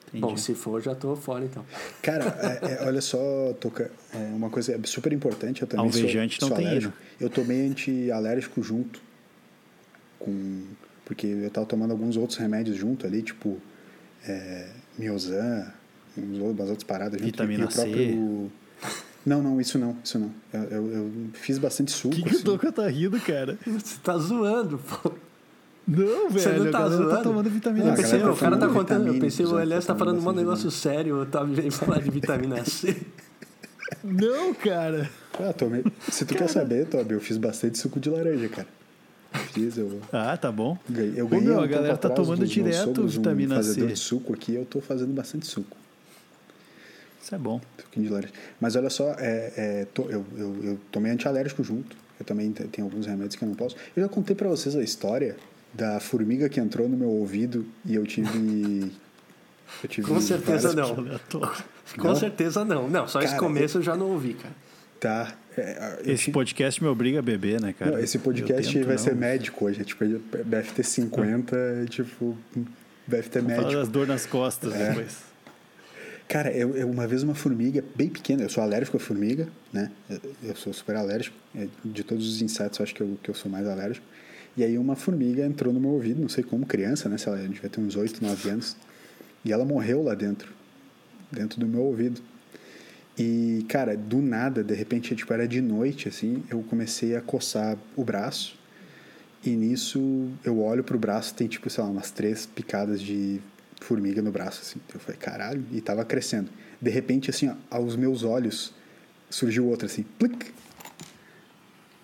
S3: Entendi.
S2: Bom, se for, já tô fora, então.
S1: Cara, é- é, olha só, Toca, é uma coisa super importante. Eu também sou,
S3: Alvejante não
S1: sou
S3: tem
S1: alérgico. Eu tomei antialérgico junto. Com, porque eu tava tomando alguns outros remédios junto ali, tipo é, Miozan, umas outras paradas junto.
S3: Vitamina
S1: e o próprio... Não, não, isso não, isso não. Eu, eu, eu fiz bastante suco.
S3: que, que o
S1: assim.
S3: Toca tá rindo, cara?
S2: Você tá zoando, pô.
S3: Não, velho.
S2: Você não tá
S3: galera
S2: zoando?
S3: tá tomando vitamina
S1: Não,
S2: pensei,
S1: galera
S2: o cara tá
S1: tomando
S2: contando. Eu pensei, o Elias tá
S1: tá
S2: falando um negócio sério, eu tava vendo falar de vitamina C.
S3: Não, cara.
S1: Ah, tomei. Se tu quer saber, Tobi, eu fiz bastante suco de laranja, cara. Fiz, eu
S3: Ah, tá bom.
S1: ganhei. Eu
S3: Ô,
S1: ganhei
S3: meu,
S1: um
S3: a galera tá tomando direto vitamina
S1: um fazedor
S3: C.
S1: de suco aqui, eu tô fazendo bastante suco.
S3: Isso é bom.
S1: Suquinho de laranja. Mas olha só, é, é, to- eu, eu, eu tomei antialérgico junto. Eu também te- tenho alguns remédios que eu não posso. Eu já contei pra vocês a história da formiga que entrou no meu ouvido e eu tive. Eu tive
S2: Com certeza
S1: várias-
S2: não.
S3: Aleatório.
S2: Com
S1: Não?
S2: certeza não. Não, só esse
S1: Cara,
S2: começo eu já não ouvi, cara.
S1: Tá. é, eu
S3: Esse podcast me obriga a beber, né, cara?
S1: Não, esse
S3: Eu
S1: podcast
S3: tento
S1: vai
S3: não.
S1: ser médico hoje. É tipo BFT 50, é tipo. BFT
S3: Fala
S1: médico.
S3: das dor nas costas
S1: É.
S3: depois.
S1: Cara, eu, eu uma vez uma formiga bem pequena, eu sou alérgico à formiga, né? Eu, eu sou super alérgico. é, De todos os insetos, eu acho que eu, que eu sou mais alérgico. E aí uma formiga entrou no meu ouvido, não sei como, criança, né? Sei lá, devia ter uns 8, 9 anos. E ela morreu lá dentro, dentro do meu ouvido. E, cara, do nada, de repente, tipo, era de noite, assim, eu comecei a coçar o braço. E nisso, eu olho pro braço, tem, tipo, sei lá, umas três picadas de formiga no braço, assim. Eu falei, caralho, e tava crescendo. De repente, assim, ó, aos meus olhos, surgiu outra, assim, plic.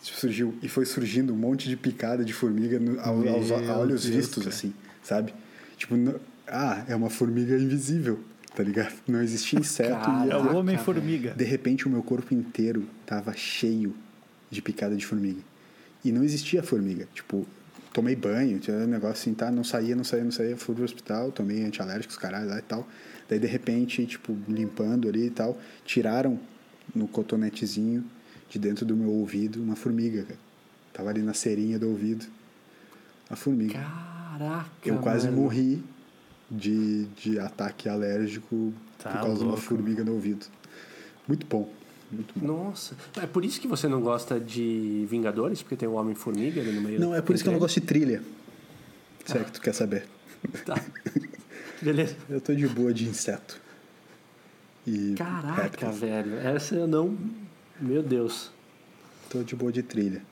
S1: Surgiu, e foi surgindo um monte de picada de formiga no, ao- aos, olhos
S3: Deus,
S1: vistos,
S3: cara.
S1: assim, sabe? Tipo, ah, é uma formiga invisível, tá ligado? Não existia inseto. e
S3: É o Homem-Formiga.
S1: de repente, o meu corpo inteiro tava cheio de picada de formiga. E não existia formiga. Tipo, tomei banho, tinha um negócio assim, tá? Não saía, não saía, não saía. Fui pro hospital, tomei antialérgicos, caralho, lá e tal. Daí, de repente, tipo, limpando ali e tal, tiraram no cotonetezinho de dentro do meu ouvido uma formiga, cara. Tava ali na cerinha do ouvido. A formiga.
S2: Caraca.
S1: Eu quase
S2: mano.
S1: morri de, de ataque alérgico
S3: Tá
S1: por causa de uma
S3: louco.
S1: formiga no ouvido. Muito bom. Muito bom.
S2: Nossa. É por isso que você não gosta de Vingadores? Porque tem o Homem-Formiga ali no meio.
S1: Não, é por isso que eu não gosto de trilha. Se é que tu quer saber.
S2: Tá. Beleza.
S1: Eu tô de boa de inseto. E
S2: Caraca,
S1: répteis.
S2: velho. Essa eu não. Meu Deus.
S1: Tô de boa de trilha.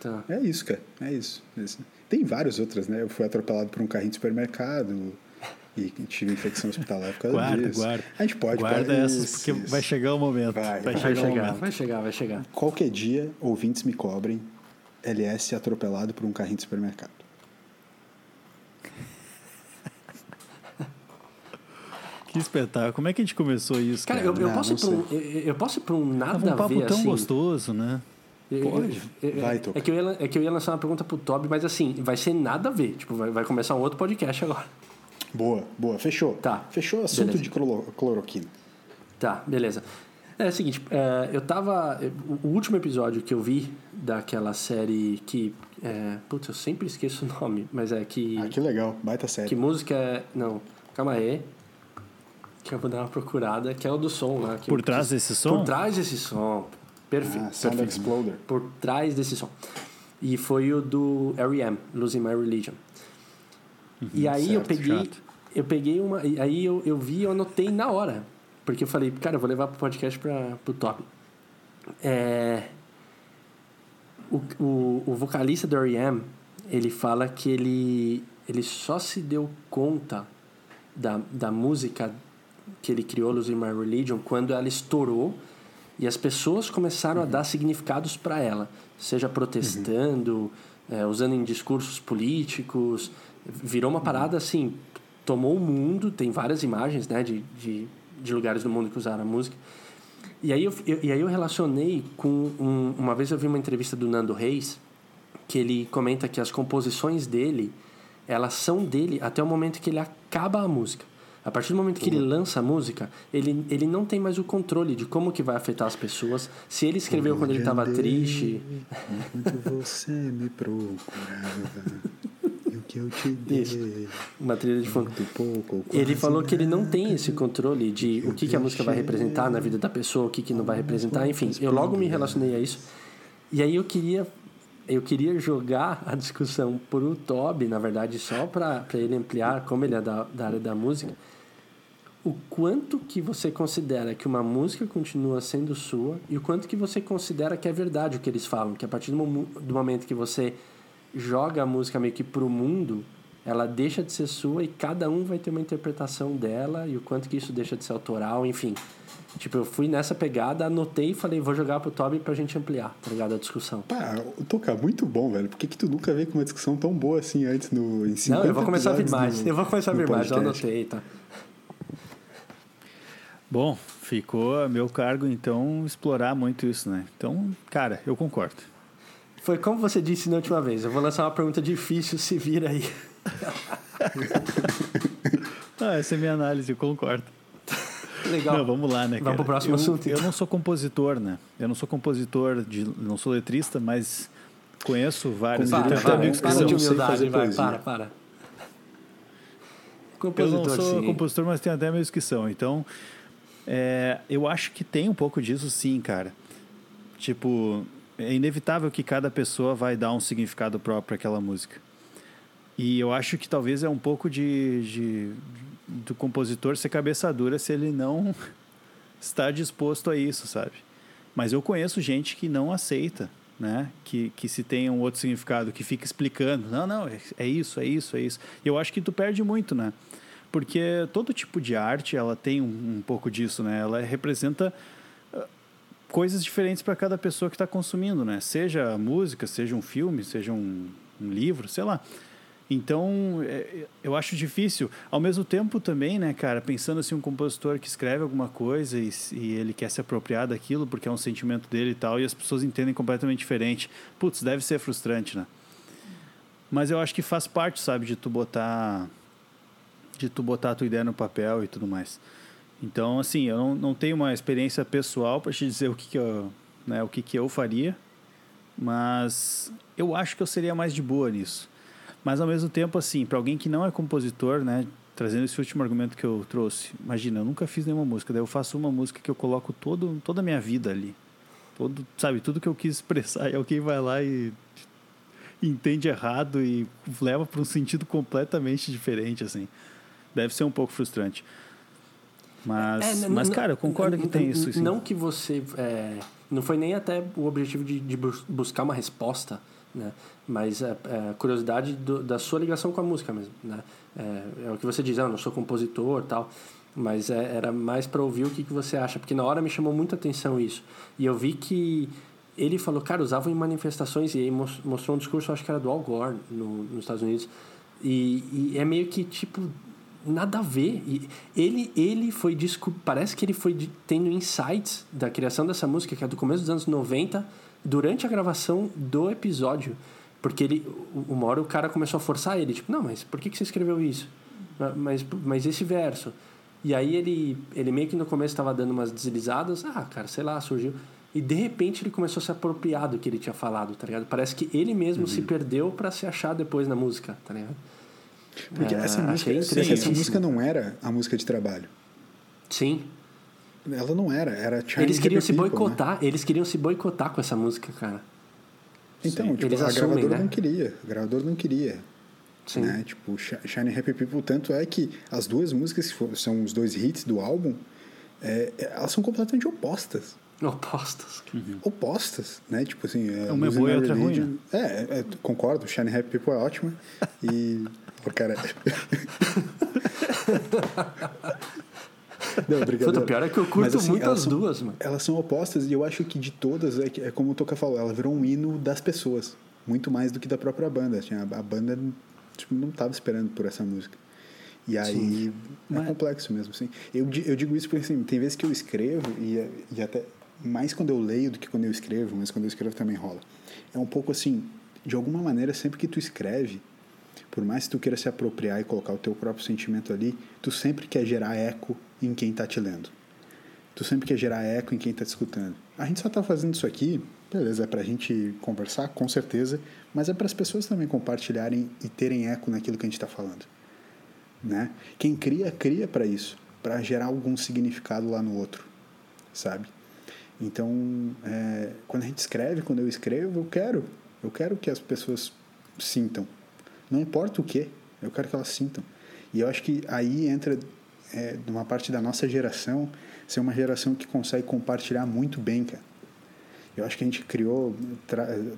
S2: Tá.
S1: É isso, cara. É isso. É isso. Tem várias outras, né? Eu fui atropelado por um carrinho de supermercado e tive infecção hospitalar por causa
S3: Guarda,
S1: disso.
S3: guarda.
S1: A gente pode
S3: Guarda
S1: pode-
S3: essas,
S1: isso,
S3: porque
S1: isso.
S3: vai chegar o momento.
S1: Vai,
S3: Vai,
S1: vai
S3: chegar
S2: chegar,
S3: momento.
S2: vai chegar, vai chegar.
S1: Qualquer dia, ouvintes me cobrem LS atropelado por um carrinho de supermercado.
S3: Que espetáculo. Como é que a gente começou isso,
S2: Cara,
S3: cara?
S2: eu, eu,
S1: Não,
S2: posso ir
S1: não
S2: pra um, eu, eu posso ir pra um nada
S3: Tava um
S2: a
S3: papo
S2: ver,
S3: tão
S2: assim.
S3: gostoso, né?
S1: Pode. Vai,
S2: é, que eu ia, é que eu ia lançar uma pergunta pro Toby, mas assim, vai ser nada a ver. Tipo, vai, vai começar um outro podcast agora.
S1: Boa, boa. Fechou.
S2: Tá.
S1: Fechou o assunto
S2: Beleza.
S1: de cloro- cloroquina.
S2: Tá, beleza. É o seguinte, é, eu tava. O último episódio que eu vi daquela série que. É, putz, eu sempre esqueço o nome, mas é que.
S1: Ah, que legal. Baita série.
S2: Que música é. Não, calma aí. Que eu vou dar uma procurada, que é o do som lá. que-
S3: Por trás desse som?
S2: Por trás desse som. Perfeito.
S1: Ah, Sound. Exploder.
S2: Por trás desse som. E foi o do R.E.M., Losing My Religion. E aí eu
S1: certo,
S2: peguei.
S3: chato.
S2: Eu peguei uma. e Aí eu, eu vi e eu anotei na hora. Porque eu falei, cara, eu vou levar pro podcast pra, pro top. É. O, o, o vocalista do R.E.M., ele fala que ele, ele só se deu conta da, da música que ele criou, Losing My Religion, quando ela estourou e as pessoas começaram a dar significados para ela, seja protestando, eh, usando em discursos políticos, virou uma parada assim, tomou o mundo, tem várias imagens né, de, de, de lugares do mundo que usaram a música. E aí eu, eu- e aí eu relacionei com um, uma vez eu vi uma entrevista do Nando Reis que ele comenta que as composições dele elas são dele até o momento que ele acaba a música. A partir do momento que ele lança a música, ele, ele não tem mais o controle de como que vai afetar as pessoas. Se ele escreveu quando ele estava triste,
S1: você me procurava, que eu te dei,
S2: uma trilha de
S1: muito pouco,
S2: Ele falou que ele não tem esse controle de o que, que a música vai representar na vida da pessoa, o que, que não vai representar, enfim. Eu logo me relacionei a isso. E aí eu queria eu queria jogar a discussão pro Toby, na verdade, só para ele ampliar, como ele é da, da área da música, o quanto que você considera que uma música continua sendo sua e o quanto que você considera que é verdade o que eles falam, que a partir do momento que você joga a música meio que pro mundo, ela deixa de ser sua e cada um vai ter uma interpretação dela e o quanto que isso deixa de ser autoral, enfim. Tipo, eu fui nessa pegada, anotei e falei, vou jogar pro Toby pra gente ampliar, tá ligado? A discussão.
S1: Pá, Toca, muito bom, velho. Por que, que tu nunca veio com uma discussão tão boa assim antes no em 50
S2: Não, eu vou começar a vir mais.
S1: no-
S2: eu vou começar a vir mais, já anotei, tá?
S3: Bom, ficou a meu cargo, então, explorar muito isso, né? Então, cara, eu concordo.
S2: Foi como você disse na última vez, eu vou lançar uma pergunta difícil, se vira aí.
S3: Ah, essa é a minha análise, eu concordo.
S2: Legal.
S3: Não, vamos lá, né,
S2: Vamos
S3: cara?
S2: pro próximo
S3: eu,
S2: assunto,
S3: Eu
S2: então.
S3: não sou compositor, né? Eu não sou compositor, de, não sou letrista, mas conheço vários.
S2: Para,
S3: Eu
S2: para,
S3: amigos que
S2: para
S3: são.
S2: humildade, vai,
S1: poesia.
S2: para, para.
S3: Eu
S2: Compositor,
S3: não sou
S2: sim.
S3: compositor, mas tenho até amigos que são. Então, é, eu acho que tem um pouco disso sim, cara. Tipo, é inevitável que cada pessoa vai dar um significado próprio para aquela música. E eu acho que talvez é um pouco de, de- do compositor ser cabeça dura se ele não está disposto a isso, sabe? Mas eu conheço gente que não aceita, né? Que, que se tem um outro significado, que fica explicando. Não, não, é- é isso, é isso, é isso. Eu acho que tu perde muito, né? Porque todo tipo de arte, ela tem um, um pouco disso, né? Ela representa coisas diferentes para cada pessoa que está consumindo, né? Seja música, seja um filme, seja um, um livro, sei lá. Então, é, eu acho difícil. Ao mesmo tempo também, né, cara, pensando assim, um compositor que escreve alguma coisa e, e ele quer se apropriar daquilo porque é um sentimento dele e tal, e as pessoas entendem completamente diferente. Putz, deve ser frustrante, né? Mas eu acho que faz parte, sabe, de tu botar de tu botar a tua ideia no papel e tudo mais. Então, assim, eu não, não tenho uma experiência pessoal para te dizer o que, que eu, né, o que, que eu faria, mas eu acho que eu seria mais de boa nisso. Mas ao mesmo tempo, assim, para alguém que não é compositor, né, trazendo esse último argumento que eu trouxe, imagina, eu nunca fiz nenhuma música, daí eu faço uma música que eu coloco todo, toda a minha vida ali. Todo, sabe, tudo que eu quis expressar e alguém vai lá e entende errado e leva para um sentido completamente diferente, assim. Deve ser um pouco frustrante. Mas,
S2: É,
S3: mas cara, eu concordo que tem isso. sim.
S2: Não que você. é, não foi nem até o objetivo de, de bus- buscar uma resposta né? Mas é, é curiosidade do, da sua ligação com a música mesmo, né? É, é o que você diz, ah, eu não sou compositor tal, mas é, era mais para ouvir o que, que você acha, porque na hora me chamou muita atenção isso. E eu vi que ele falou, cara, usavam em manifestações, e aí mostrou um discurso, acho que era do Al Gore, no, nos Estados Unidos, e, e é meio que, tipo, nada a ver. E ele, ele foi, parece que ele foi tendo insights da criação dessa música, que é do começo dos anos 90, durante a gravação do episódio. Porque ele, uma hora o cara começou a forçar ele, tipo, não, mas por que, que você escreveu isso? Mas, mas esse verso. E aí ele, ele meio que no começo estava dando umas deslizadas, ah, cara, sei lá, surgiu. E de repente ele começou a se apropriar do que ele tinha falado, tá ligado? Parece que ele mesmo uhum. se perdeu para se achar depois na música, tá ligado?
S1: Porque é, essa, música, essa música não era a música de trabalho.
S2: Sim.
S1: Ela não era, era
S2: China Eles queriam se people, boicotar, né? eles queriam se boicotar com essa música, cara.
S1: Então, tipo, eles a assumem, gravadora né? não queria, a gravadora não queria. Sim. Né? Tipo, Shiny Happy People, tanto é que as duas músicas que são os dois hits do álbum, é, é, elas são completamente opostas.
S2: Opostas.
S1: Uhum. Opostas, né? Tipo assim... É,
S3: Uma é boa e outra ruim. Né?
S1: É, é, concordo, Shiny Happy People é ótima. E... Pô, cara...
S2: Não, brincadeira. O pior é que eu curto Mas, assim, muito as
S1: são,
S2: duas, mano.
S1: Elas são opostas e eu acho que de todas, é, é como o Toca falou, ela virou um hino das pessoas. Muito mais do que da própria banda. Assim, a, a banda tipo, não estava esperando por essa música. E aí Sim. é Mas... complexo mesmo, assim. Eu, eu digo isso porque assim, tem vezes que eu escrevo e, e até mais quando eu leio do que quando eu escrevo, mas quando eu escrevo também rola. É um pouco assim, de alguma maneira, sempre que tu escreve, por mais que tu queira se apropriar e colocar o teu próprio sentimento ali, tu sempre quer gerar eco em quem está te lendo. Tu sempre quer gerar eco em quem está te escutando. A gente só está fazendo isso aqui, beleza, é para a gente conversar, com certeza, mas é para as pessoas também compartilharem e terem eco naquilo que a gente está falando. Né? Quem cria, cria para isso, para gerar algum significado lá no outro, sabe? Então, é, quando a gente escreve, quando eu escrevo, eu quero, eu quero que as pessoas sintam. Não importa o que, eu quero que elas sintam. E eu acho que aí entra é, uma parte da nossa geração ser uma geração que consegue compartilhar muito bem, cara. Eu acho que a gente criou,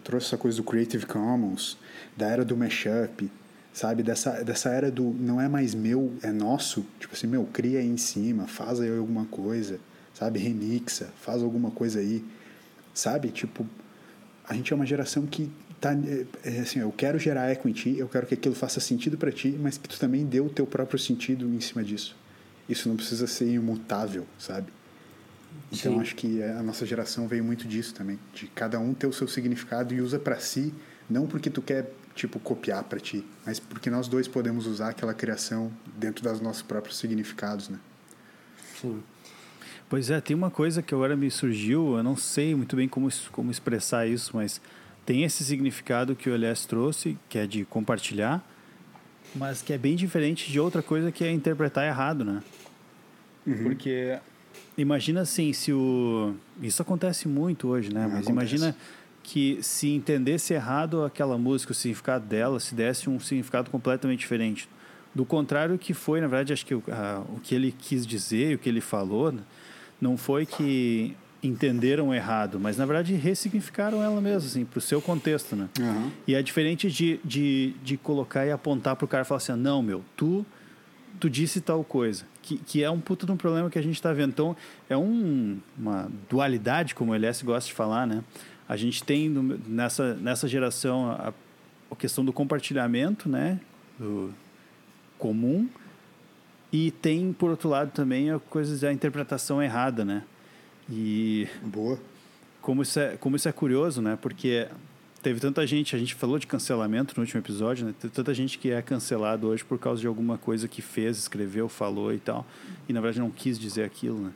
S1: trouxe essa coisa do Creative Commons, da era do mashup, sabe? Dessa, dessa era do não é mais meu, é nosso. Tipo assim, meu, cria aí em cima, faz aí alguma coisa, sabe? Remixa, faz alguma coisa aí, sabe? Tipo, a gente é uma geração que tá, é, é assim, eu quero gerar eco em ti, eu quero que aquilo faça sentido para ti, mas que tu também dê o teu próprio sentido em cima disso. Isso não precisa ser imutável, sabe? Então Sim. acho que a nossa geração veio muito disso também, de cada um ter o seu significado e usa para si, não porque tu quer tipo copiar para ti, mas porque nós dois podemos usar aquela criação dentro dos nossos próprios significados, né?
S2: Sim.
S3: Pois é, tem uma coisa que agora me surgiu, eu não sei muito bem como, como expressar isso, mas tem esse significado que o Elias trouxe, que é de compartilhar, mas que é bem diferente de outra coisa que é interpretar errado, né? Uhum. Porque imagina assim, se o isso acontece muito hoje, né? Mas acontece. imagina que se entendesse errado aquela música, o significado dela, se desse um significado completamente diferente. Do contrário que foi, na verdade, acho que o, a, o que ele quis dizer, o que ele falou, não foi que entenderam errado, mas na verdade ressignificaram ela mesmo, assim, para o seu contexto, né? Uhum. E é diferente de, de, de colocar e apontar para o cara e falar assim, não, meu, tu, tu disse tal coisa, que, que é um puto de um problema que a gente está vendo. Então, é um, uma dualidade, como o LS gosta de falar, né? A gente tem nessa, nessa geração a, a questão do compartilhamento, né? Do comum, e tem, por outro lado, também a coisa da interpretação errada, né? E
S1: boa.
S3: Como isso é, como isso é curioso, né? Porque teve tanta gente, a gente falou de cancelamento no último episódio, né? Teve tanta gente que é cancelado hoje por causa de alguma coisa que fez, escreveu, falou e tal, e na verdade não quis dizer aquilo, né?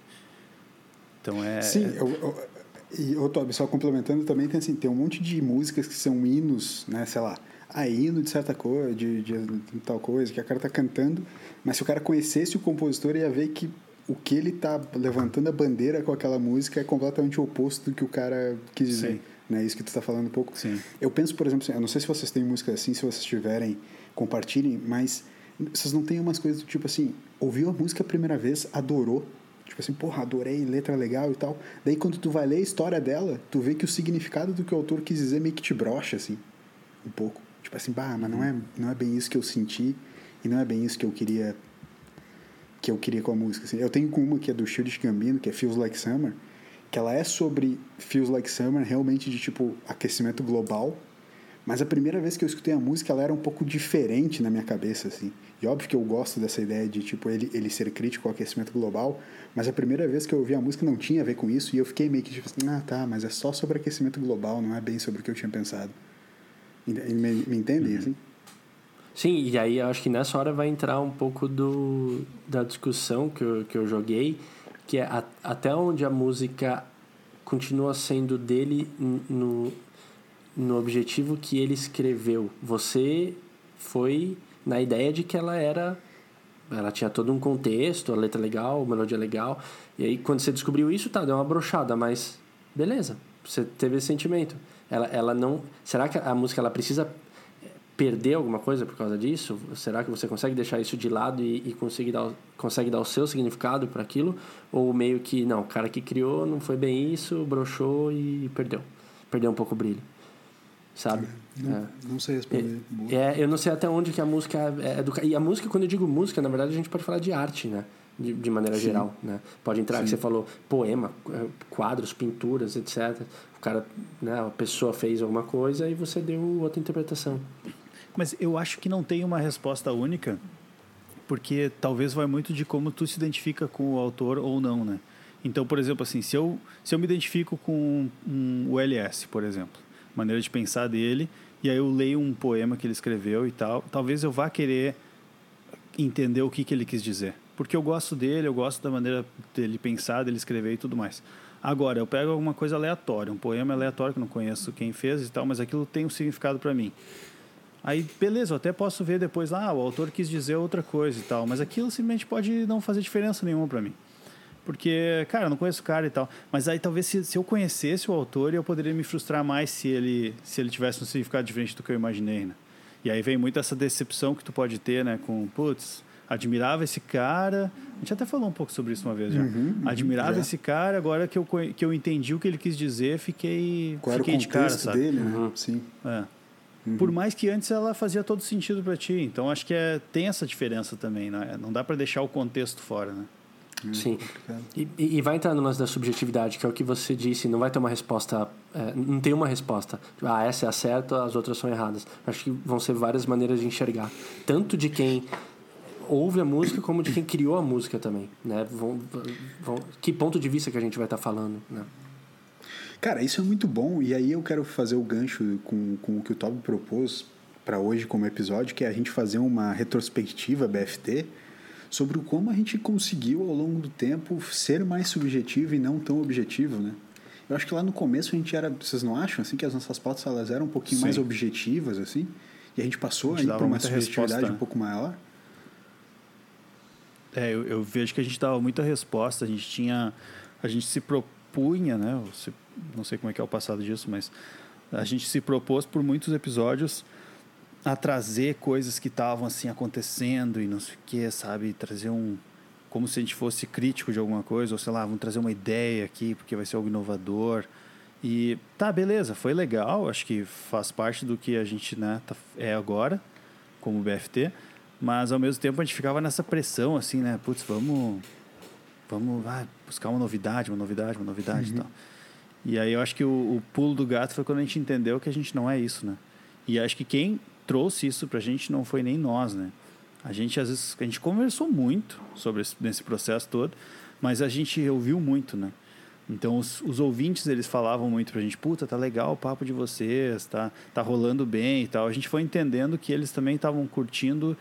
S3: Então é
S1: Sim, eu, eu, e o Tobi, só complementando também tem assim, tem um monte de músicas que são hinos, né, sei lá, a hino de certa coisa, de, de, de tal coisa que a cara tá cantando, mas se o cara conhecesse o compositor ia ver que o que ele tá levantando a bandeira com aquela música é completamente o oposto do que o cara quis dizer. Sim. Né? Isso que tu está falando um pouco.
S3: Sim.
S1: Eu penso, por exemplo, assim, eu não sei se vocês têm música assim, se vocês tiverem, compartilhem, mas vocês não têm umas coisas do tipo assim, ouviu a música a primeira vez, adorou, tipo assim, porra, adorei, letra legal e tal. Daí quando tu vai ler a história dela, tu vê que o significado do que o autor quis dizer meio que te brocha, assim. um pouco. Tipo assim, bah, mas não é, não é bem isso que eu senti e não é bem isso que eu queria que eu queria com a música. Assim. Eu tenho uma que é do Shield Gambino, que é Feels Like Summer, que ela é sobre Feels Like Summer, realmente de tipo aquecimento global. Mas a primeira vez que eu escutei a música, ela era um pouco diferente na minha cabeça, assim. E óbvio que eu gosto dessa ideia de, tipo, ele, ele ser crítico ao aquecimento global, mas a primeira vez que eu ouvi a música não tinha a ver com isso, e eu fiquei meio que tipo assim, ah, tá, mas é só sobre aquecimento global, não é bem sobre o que eu tinha pensado. Me, me entendem, uhum. assim?
S2: Sim, e aí eu acho que nessa hora vai entrar um pouco do, da discussão que eu, que eu joguei, que é a, até onde a música continua sendo dele no, no objetivo que ele escreveu. Você foi na ideia de que ela era ela tinha todo um contexto, a letra legal, a melodia legal. E aí quando você descobriu isso, tá, deu uma brochada, mas beleza, você teve esse sentimento. Ela ela não, será que a música ela precisa perder alguma coisa por causa disso? Será que você consegue deixar isso de lado e, e conseguir dar, consegue dar o seu significado para aquilo? Ou meio que, não, o cara que criou não foi bem isso, brochou e perdeu. Perdeu um pouco o brilho sabe?
S1: Não, é. não sei responder.
S2: É, eu não sei até onde que a música é, é E a música, quando eu digo música, na verdade a gente pode falar de arte, né? De, de maneira Sim. geral, né? Pode entrar, Sim. que você falou, poema, é, quadros, pinturas, etc. O cara, né? A pessoa fez alguma coisa e você deu outra interpretação.
S3: Mas eu acho que não tem uma resposta única, porque talvez vai muito de como tu se identifica com o autor ou não, né? Então, por exemplo, assim, se eu, se eu me identifico com um, o LS, por exemplo, maneira de pensar dele, e aí eu leio um poema que ele escreveu e tal, talvez eu vá querer entender o que, que ele quis dizer. Porque eu gosto dele, eu gosto da maneira dele pensar, dele escrever e tudo mais. Agora, eu pego alguma coisa aleatória, um poema aleatório que não conheço quem fez e tal, mas aquilo tem um significado para mim. Aí, beleza, eu até posso ver depois, ah, o autor quis dizer outra coisa e tal, mas aquilo simplesmente pode não fazer diferença nenhuma para mim. Porque, cara, eu não conheço o cara e tal. Mas aí talvez se, se eu conhecesse o autor, eu poderia me frustrar mais se ele, se ele tivesse um significado diferente do que eu imaginei, né? E aí vem muito essa decepção que tu pode ter, né? Com, putz, admirava esse cara. A gente até falou um pouco sobre isso uma vez já. Uhum, uhum, admirava já. esse cara, agora que eu, que eu entendi o que ele quis dizer, fiquei,
S1: Qual
S3: fiquei
S1: de cara, sabe? dele, né? Uhum. Sim.
S3: É. Uhum. Por mais que antes ela fazia todo sentido para ti. Então acho que é, tem essa diferença também, né? Não dá para deixar o contexto fora, né?
S2: Sim. E, e, vai entrar no lance da subjetividade, que é o que você disse, não vai ter uma resposta, é, não tem uma resposta. Ah, essa é a certa, as outras são erradas. Acho que vão ser várias maneiras de enxergar. Tanto de quem ouve a música, como de quem criou a música também. Né? Vão, vão, que ponto de vista que a gente vai estar tá falando, né?
S1: Cara, isso é muito bom, e aí eu quero fazer o gancho com, com o que o Toby propôs para hoje como episódio, que é a gente fazer uma retrospectiva BFT, sobre como a gente conseguiu ao longo do tempo ser mais subjetivo e não tão objetivo, né? Eu acho que lá no começo a gente era, vocês não acham assim que as nossas pautas elas eram um pouquinho Sim. mais objetivas assim, e a gente passou a, gente para uma subjetividade resposta. um pouco maior?
S3: É, eu, eu, vejo que a gente dava muita resposta, a gente tinha, a gente se propunha, né? Não sei como é que é o passado disso, mas a gente se propôs por muitos episódios a trazer coisas que estavam assim acontecendo e não sei o que, sabe? Trazer um. Como se a gente fosse crítico de alguma coisa, ou sei lá, vamos trazer uma ideia aqui porque vai ser algo inovador. E tá, beleza, foi legal, acho que faz parte do que a gente né, tá, é agora, como BFT, mas ao mesmo tempo a gente ficava nessa pressão, assim, né? Putz, vamos, vamos ah, buscar uma novidade, uma novidade, uma novidade uhum. e tal. E aí eu acho que o, o pulo do gato foi quando a gente entendeu que a gente não é isso, né? E acho que quem trouxe isso para a gente não foi nem nós, né? A gente às vezes a gente conversou muito sobre esse, nesse processo todo, mas a gente ouviu muito, né? Então os, os ouvintes eles falavam muito pra gente, puta, tá legal o papo de vocês, tá, tá rolando bem e tal. A gente foi entendendo que eles também estavam curtindo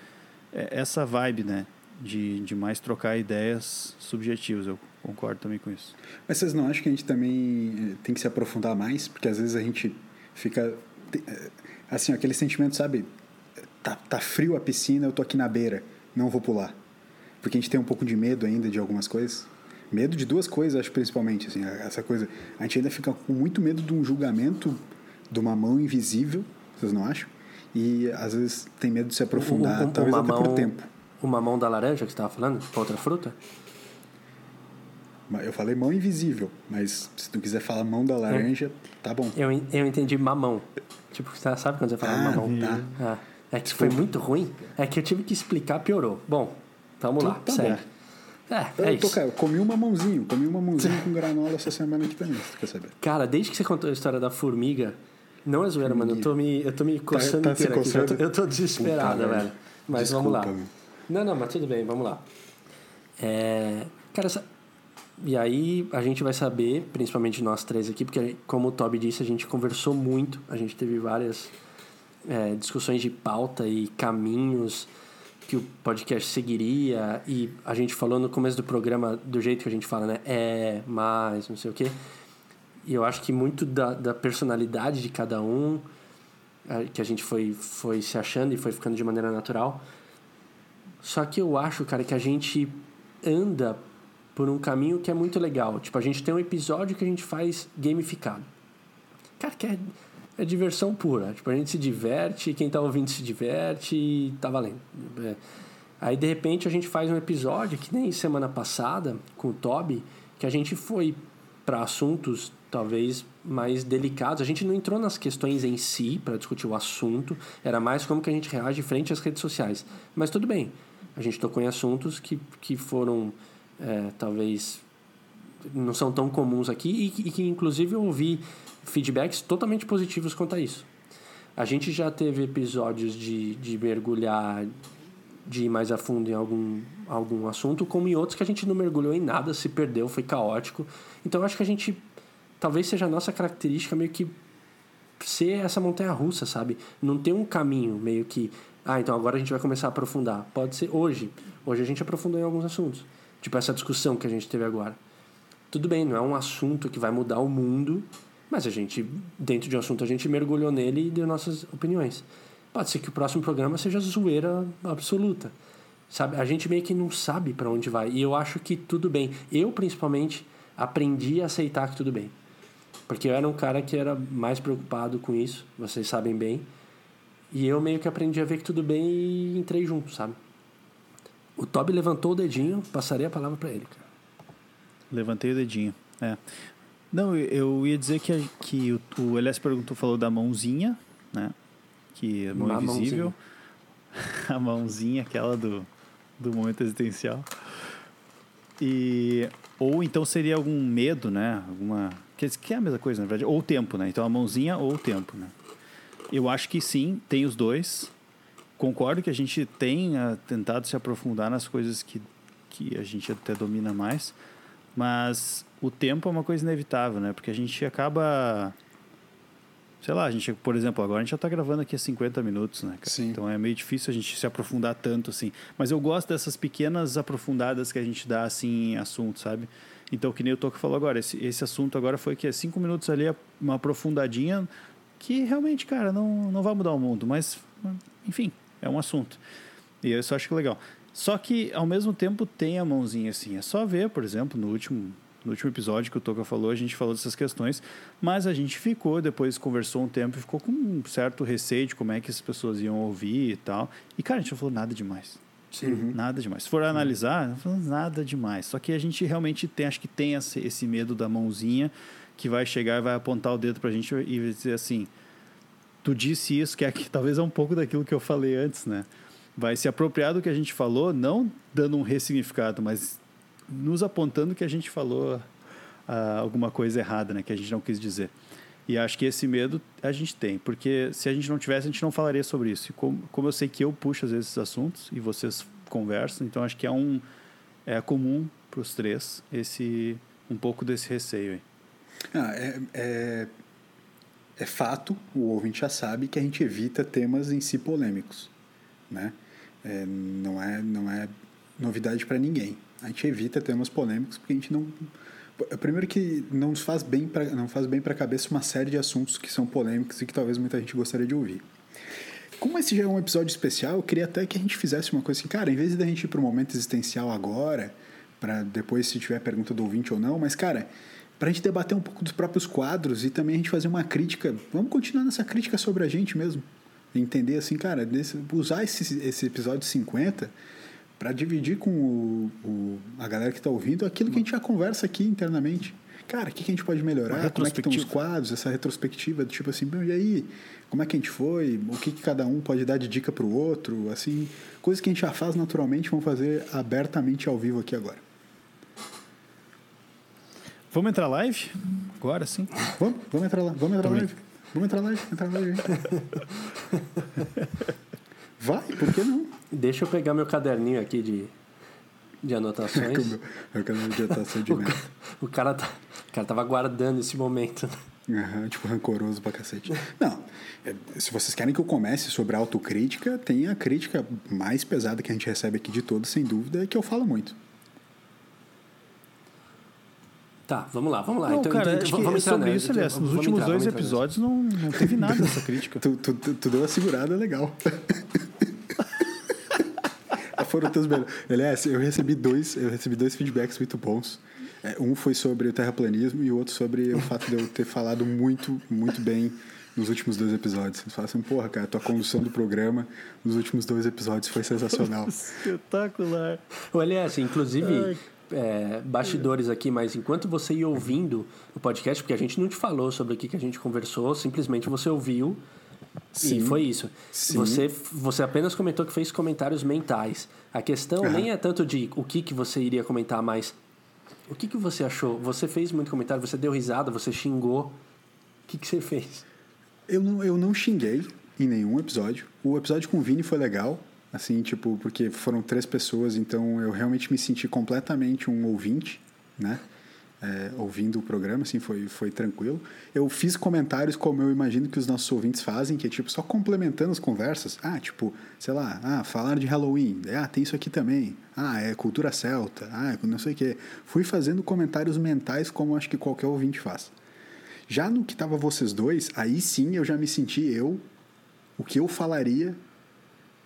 S3: é, essa vibe, né? De, de mais trocar ideias subjetivas. Eu concordo também com isso.
S1: Mas vocês não acham que a gente também eh, tem que se aprofundar mais? Porque às vezes a gente fica eh, assim, aquele sentimento, sabe? Tá, tá frio a piscina, eu tô aqui na beira, não vou pular. Porque a gente tem um pouco de medo ainda de algumas coisas. Medo de duas coisas, acho principalmente, assim, essa coisa. A gente ainda fica com muito medo de um julgamento de uma mão invisível, vocês não acham? E às vezes tem medo de se aprofundar, talvez até mão, por tempo.
S2: Uma mão da laranja que você estava falando, outra fruta?
S1: Eu falei mão invisível, mas se tu quiser falar mão da laranja, tá bom.
S2: Eu, eu entendi mamão. Tipo, você sabe quando você fala
S1: Ah,
S2: mamão?
S1: tá.
S2: Ah, é que foi muito ruim. É que eu tive que explicar, piorou. Bom, vamos lá,
S1: tá
S2: segue.
S1: bom.
S2: É,
S1: Eu,
S2: é
S1: tô,
S2: isso.
S1: cara, eu comi um mamãozinho, comi um mamãozinho com granola essa semana aqui também, tu quer saber.
S2: Cara, desde que você contou a história da formiga, não é zoeira, mano. Eu tô me, eu tô me coçando
S1: tá se
S2: inteiro aqui. Eu tô, eu tô velho.
S1: velho.
S2: Mas
S1: Desculpa,
S2: vamos lá.
S1: meu.
S2: Não, não, mas tudo bem, vamos lá. É, cara, essa- e aí a gente vai saber, principalmente nós três aqui, porque como o Toby disse, a gente conversou muito, a gente teve várias é, discussões de pauta e caminhos que o podcast seguiria e a gente falou no começo do programa do jeito que a gente fala, né? É, mais, não sei o quê. E eu acho que muito da, da personalidade de cada um, é, que a gente foi, foi se achando e foi ficando de maneira natural. Só que eu acho, cara, que a gente anda por um caminho que é muito legal. Tipo, a gente tem um episódio que a gente faz gamificado. Cara, que é, é diversão pura. Tipo, a gente se diverte, quem tá ouvindo se diverte e tá valendo. É. Aí, de repente, a gente faz um episódio, que nem semana passada, com o Toby, que a gente foi para assuntos talvez mais delicados. A gente não entrou nas questões em si para discutir o assunto, era mais como que a gente reage frente às redes sociais. Mas tudo bem, a gente tocou em assuntos que, que foram é, talvez não são tão comuns aqui e, e que inclusive eu ouvi feedbacks totalmente positivos quanto a isso. A gente já teve episódios de, de mergulhar, de ir mais a fundo em algum, algum assunto, como em outros que a gente não mergulhou em nada, se perdeu, foi caótico. Então acho que a gente, talvez seja a nossa característica meio que ser essa montanha russa, sabe? Não ter um caminho meio que, ah, então agora a gente vai começar a aprofundar. Pode ser hoje. Hoje a gente aprofundou em alguns assuntos. Tipo essa discussão que a gente teve agora. Tudo bem, não é um assunto que vai mudar o mundo, mas a gente, dentro de um assunto, a gente mergulhou nele e deu nossas opiniões. Pode ser que o próximo programa seja zoeira absoluta. Sabe? A gente meio que não sabe para onde vai. E eu acho que tudo bem. Eu, principalmente, aprendi a aceitar que tudo bem. Porque eu era um cara que era mais preocupado com isso, vocês sabem bem. E eu meio que aprendi a ver que tudo bem e entrei junto, sabe? O Toby levantou o dedinho, passarei a palavra para ele, cara.
S3: Levantei o dedinho. É. Não, eu- ia dizer que, que o, o Elias perguntou, falou da mãozinha, né? Que é mão
S2: Uma
S3: invisível. A mãozinha, aquela do, do momento existencial. E, ou então seria algum medo, né? Alguma. Que, que é a mesma coisa, na verdade. Ou o tempo, né? Então a mãozinha ou o tempo, né? Eu acho que sim, tem os dois. Concordo que a gente tenha tentado se aprofundar nas coisas que, que a gente até domina mais, mas o tempo é uma coisa inevitável, né? Porque a gente acaba. Sei lá, a gente, por exemplo, agora a gente já está gravando aqui há 50 minutos, né, cara?
S1: Sim.
S3: Então é meio difícil a gente se aprofundar tanto assim. Mas eu gosto dessas pequenas aprofundadas que a gente dá assim em assunto, sabe? Então, que nem o Toco falou agora, esse, esse assunto agora foi que é cinco minutos ali, uma aprofundadinha que realmente, cara, não, não vai mudar o mundo, mas enfim, é um assunto. E eu só acho que é legal. Só que, ao mesmo tempo, tem a mãozinha assim. É só ver, por exemplo, no último, no último episódio que o Toca falou, a gente falou dessas questões, mas a gente ficou, depois conversou um tempo e ficou com um certo receio de como é que as pessoas iam ouvir e tal. E, cara, a gente não falou nada demais.
S2: Sim.
S3: Nada demais. Se for analisar, não falando nada demais. Só que a gente realmente tem, acho que tem esse, esse medo da mãozinha que vai chegar e vai apontar o dedo pra gente e dizer assim: tu disse isso, que é que talvez é um pouco daquilo que eu falei antes, né? Vai se apropriar do que a gente falou, não dando um ressignificado, mas nos apontando que a gente falou ah, alguma coisa errada, né? Que a gente não quis dizer. E acho que esse medo a gente tem, porque se a gente não tivesse, a gente não falaria sobre isso. E como, como eu sei que eu puxo às vezes esses assuntos e vocês conversam, então acho que é um é comum para os três esse um pouco desse receio aí.
S1: Ah, é, é, é fato, o ouvinte já sabe, que a gente evita temas em si polêmicos. Né? É, não, é, não é novidade para ninguém. A gente evita temas polêmicos porque a gente não. Primeiro que não nos faz bem pra, não faz bem para a cabeça uma série de assuntos que são polêmicos e que talvez muita gente gostaria de ouvir. Como esse já é um episódio especial, eu queria até que a gente fizesse uma coisa assim, cara, em vez de a gente ir para o momento existencial agora, para depois se tiver pergunta do ouvinte ou não, mas cara, para a gente debater um pouco dos próprios quadros e também a gente fazer uma crítica, vamos continuar nessa crítica sobre a gente mesmo, entender assim, cara, nesse, usar esse, esse episódio 50 para dividir com o, o, a galera que está ouvindo aquilo que a gente já conversa aqui internamente. Cara, o que, que a gente pode melhorar? Como é que estão os quadros, essa retrospectiva, tipo assim, e aí, como é que a gente foi? O que, que cada um pode dar de dica para o outro? Assim, coisas que a gente já faz naturalmente, vamos fazer abertamente ao vivo aqui agora.
S3: Vamos entrar live? Agora sim?
S1: Vamos, vamos entrar lá, vamos entrar live. Vamos entrar live, entrar live. Vai, por que não?
S2: Deixa eu pegar meu caderninho aqui de, de anotações.
S1: meu caderninho de anotação de merda.
S2: O cara, tá, o cara tava guardando esse momento.
S1: Uhum, tipo, rancoroso pra cacete. Não, é, se vocês querem que eu comece sobre autocrítica, tem a crítica mais pesada que a gente recebe aqui de todos, sem dúvida, é que eu falo muito.
S2: Tá, vamos lá, vamos lá.
S3: Não,
S2: então,
S3: cara,
S2: então,
S3: acho
S2: vamos
S3: que sobre isso, aliás, nos últimos entrar, dois episódios não, não teve nada dessa crítica.
S1: tu, tu, tu, tu, deu uma segurada legal. Foram teus melhores. Aliás, eu recebi dois, eu recebi dois feedbacks muito bons. É, um foi sobre o terraplanismo e o outro sobre o fato de eu ter falado muito, muito bem nos últimos dois episódios. Eles falam assim, porra, cara, tua condução do programa nos últimos dois episódios foi sensacional.
S3: Espetacular.
S2: Aliás, inclusive... Ai é, bastidores aqui, mas enquanto você ia ouvindo o podcast, porque a gente não te falou sobre o que a gente conversou, simplesmente você ouviu Sim. e foi isso. Sim. Você, você apenas comentou que fez comentários mentais. A questão uhum. nem é tanto de o que, que você iria comentar, mas o que, que você achou? Você fez muito comentário, você deu risada, você xingou. O que, que você fez?
S1: Eu não, eu não xinguei em nenhum episódio. O episódio com o Vini foi legal assim, tipo, porque foram três pessoas, então eu realmente me senti completamente um ouvinte, né? É, ouvindo o programa, assim, foi, foi tranquilo. Eu fiz comentários como eu imagino que os nossos ouvintes fazem, que é tipo só complementando as conversas. Ah, tipo, sei lá, ah, falar de Halloween, ah, tem isso aqui também. Ah, é cultura celta, ah, não sei o quê. Fui fazendo comentários mentais como acho que qualquer ouvinte faz. Já no que tava vocês dois, aí sim eu já me senti eu, o que eu falaria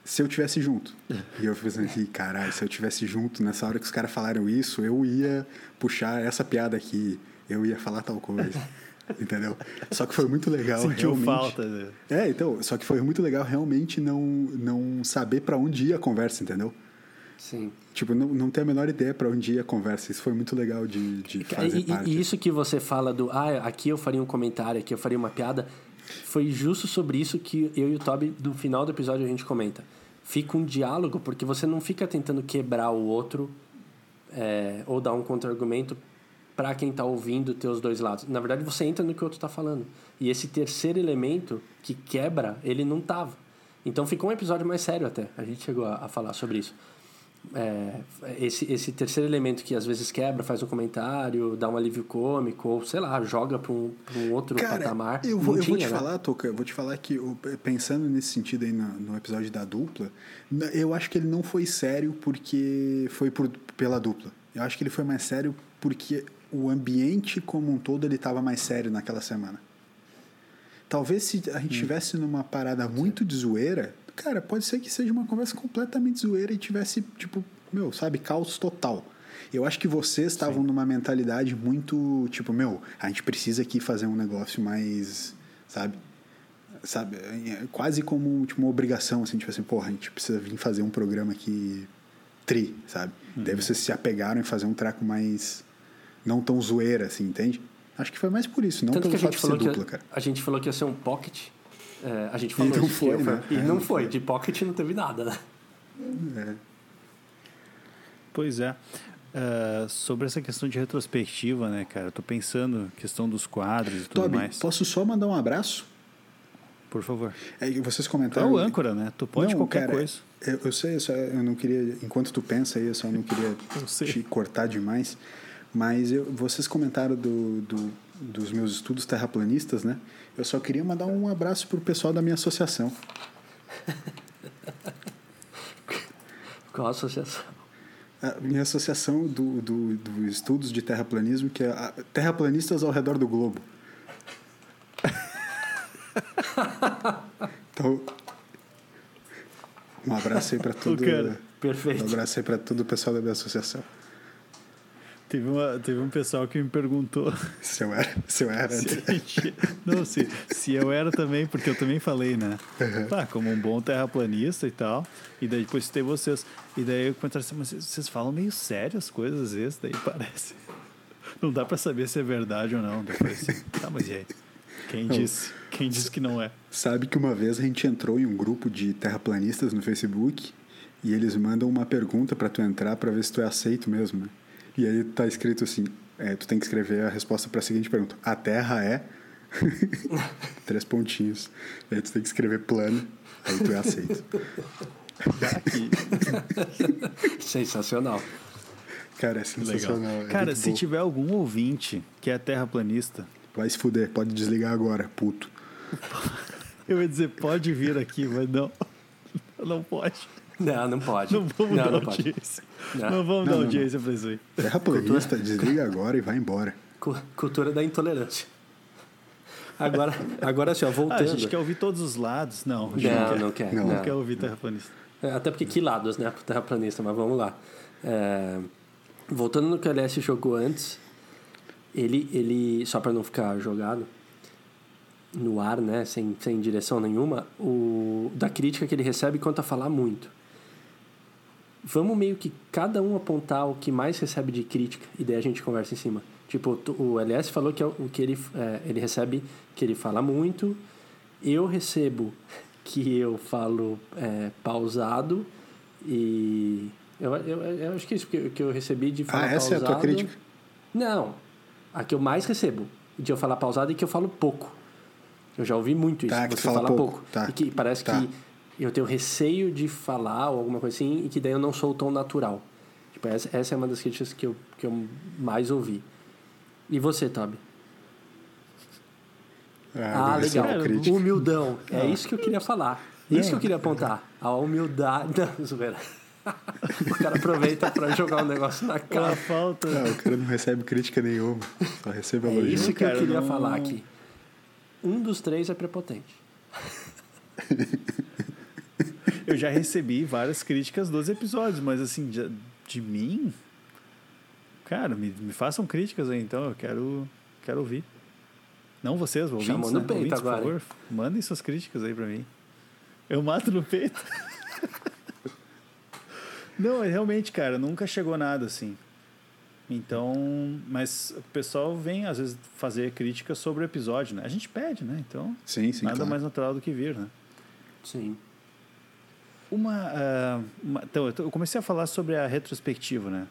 S1: se eu tivesse junto. E eu pensando assim, caralho, se eu tivesse junto nessa hora que os caras falaram isso, eu ia puxar essa piada aqui, eu ia falar tal coisa. entendeu? Só que foi muito legal
S3: Sentiu
S1: realmente.
S3: falta. Né?
S1: É, então, só que foi muito legal realmente não não saber para onde ia a conversa, entendeu?
S2: Sim.
S1: Tipo, não, não ter a menor ideia para onde ia a conversa. Isso foi muito legal de, de fazer
S2: e,
S1: parte.
S2: E isso que você fala do, ah, aqui eu faria um comentário, aqui eu faria uma piada, foi justo sobre isso que eu e o Toby, do final do episódio, a gente comenta fica um diálogo, porque você não fica tentando quebrar o outro é, ou dar um contra-argumento para quem está ouvindo ter os dois lados. Na verdade, você entra no que o outro está falando. E esse terceiro elemento que quebra, ele não tava. Então ficou um episódio mais sério até. A gente chegou a, a falar sobre isso é, esse, esse terceiro elemento que às vezes quebra, faz um comentário, dá um alívio cômico, ou sei lá, joga para um, um outro
S1: Cara,
S2: patamar.
S1: Eu vou, eu vou te né? falar, Toca, eu vou te falar que pensando nesse sentido aí no, no, episódio da dupla, eu acho que ele não foi sério porque foi por, pela dupla. Eu acho que ele foi mais sério porque o ambiente como um todo ele estava mais sério naquela semana. Talvez se a gente estivesse hum. numa parada muito de zoeira, Cara, pode ser que seja uma conversa completamente zoeira e tivesse, tipo, meu, sabe, caos total. Eu acho que vocês estavam numa mentalidade muito, tipo, meu, a gente precisa aqui fazer um negócio mais, sabe? Sabe, é quase como tipo, uma obrigação, assim, tipo assim, porra, a gente precisa vir fazer um programa aqui tri, sabe? Uhum. Daí vocês se apegaram em fazer um traco mais não tão zoeira, assim, entende? Acho que foi mais por isso, não
S2: Tanto
S1: pelo
S2: que a gente falou
S1: dupla,
S2: que
S1: cara.
S2: A gente falou que ia ser um pocket é, a gente falou
S1: e não foi, né?
S2: E não, foi. De pocket não teve nada, né?
S1: É.
S3: Pois é. Uh, sobre essa questão de retrospectiva, né, cara? tô pensando questão dos quadros e tudo
S1: Toby,
S3: mais.
S1: Posso só mandar um abraço?
S3: Por favor.
S1: É, vocês comentaram.
S3: É o âncora, né? Tu pode não, qualquer
S1: cara,
S3: coisa.
S1: Eu, eu sei, eu, só, eu não queria. Enquanto tu pensa aí, eu só não queria te cortar demais. Mas eu, vocês comentaram do, do, dos meus estudos terraplanistas, né? Eu só queria mandar um abraço pro pessoal da minha associação.
S2: Qual associação?
S1: A minha associação do, do, do estudos de terraplanismo, que é Terraplanistas ao redor do globo. então, um abraço aí para tudo.
S2: Perfeito.
S1: Um abraço aí para todo o pessoal da minha associação.
S3: Teve, uma, teve um pessoal que me perguntou
S1: se eu era, se eu era
S3: se, não, se, se eu era também, porque eu também falei, né? Uhum. Ah, como um bom terraplanista e tal. E daí depois tem vocês. E daí eu comentaram assim, mas vocês falam meio sério as coisas às vezes, daí parece. Não dá para saber se é verdade ou não. Depois, tá, mas e aí? Quem não. disse? Quem disse que não é?
S1: Sabe que uma vez a gente entrou em um grupo de terraplanistas no Facebook e eles mandam uma pergunta para tu entrar para ver se tu é aceito mesmo, né? E aí tá escrito assim, é, tu tem que escrever a resposta para a seguinte pergunta: A Terra é três pontinhos. Aí tu tem que escrever plano, aí tu é aceito.
S2: sensacional.
S1: Cara, é sensacional.
S3: É Cara, se bom. tiver algum ouvinte que é terraplanista,
S1: vai se fuder, pode desligar agora, puto.
S3: Eu ia dizer, pode vir aqui, mas não. Não pode.
S2: Não, não pode.
S3: Não vamos não, dar não audiência. Não. não. vamos não, dar audiência pra isso aí.
S1: Terraplanista, desliga agora e vai embora.
S2: Cultura da intolerância. Agora, agora assim, ó, voltando. Ah, a
S3: gente quer ouvir todos os lados. Não,
S2: não, quer. não quer.
S3: Não, não quer ouvir terraplanista.
S2: É, até porque que lados, né, pro terraplanista, mas vamos lá. É, voltando no que o LS jogou antes, ele, ele só para não ficar jogado no ar, né, sem, sem direção nenhuma, o, da crítica que ele recebe quanto a falar muito vamos meio que cada um apontar o que mais recebe de crítica e daí a gente conversa em cima. Tipo, o LS falou que, é o que ele, é, ele recebe que ele fala muito, eu recebo que eu falo é, pausado e eu, eu, eu, acho que é isso que, que eu recebi de falar
S1: ah, essa
S2: pausado.
S1: é a tua crítica?
S2: Não, a que eu mais recebo de eu falar pausado e que eu falo pouco. Eu já ouvi muito isso,
S1: tá,
S2: você
S1: fala
S2: pouco.
S1: pouco. Tá.
S2: E que parece
S1: tá.
S2: que eu tenho receio de falar ou alguma coisa assim e que daí eu não sou tão natural. Tipo, essa, essa é uma das críticas que eu, que eu mais ouvi. E você, Toby?
S1: Ah,
S2: ah legal. Humildão. É ah. isso que eu queria falar. É isso que eu queria apontar. A humildade. Não, zoeira. o cara aproveita para jogar um negócio na cara.
S3: falta.
S1: Não, o cara não recebe crítica nenhuma. Só recebe elogio.
S2: É isso que cara, eu queria não... falar aqui. Um dos três é prepotente.
S3: eu já recebi várias críticas dos episódios, mas assim, de, de mim, cara, me, me façam críticas aí então, eu quero, quero ouvir. Não vocês, ouvintes, Chamou no né? peito ouvintes, agora. por favor, mandem suas críticas aí pra mim. Eu mato no peito. Não, realmente, cara, nunca chegou nada assim. Então, mas o pessoal vem às vezes fazer críticas sobre o episódio, né? A gente pede, né? Então,
S1: sim, sim,
S3: nada
S1: claro.
S3: mais natural do que vir, né?
S2: Sim.
S3: Uma, uh, uma, então, eu comecei a falar sobre a retrospectiva, né?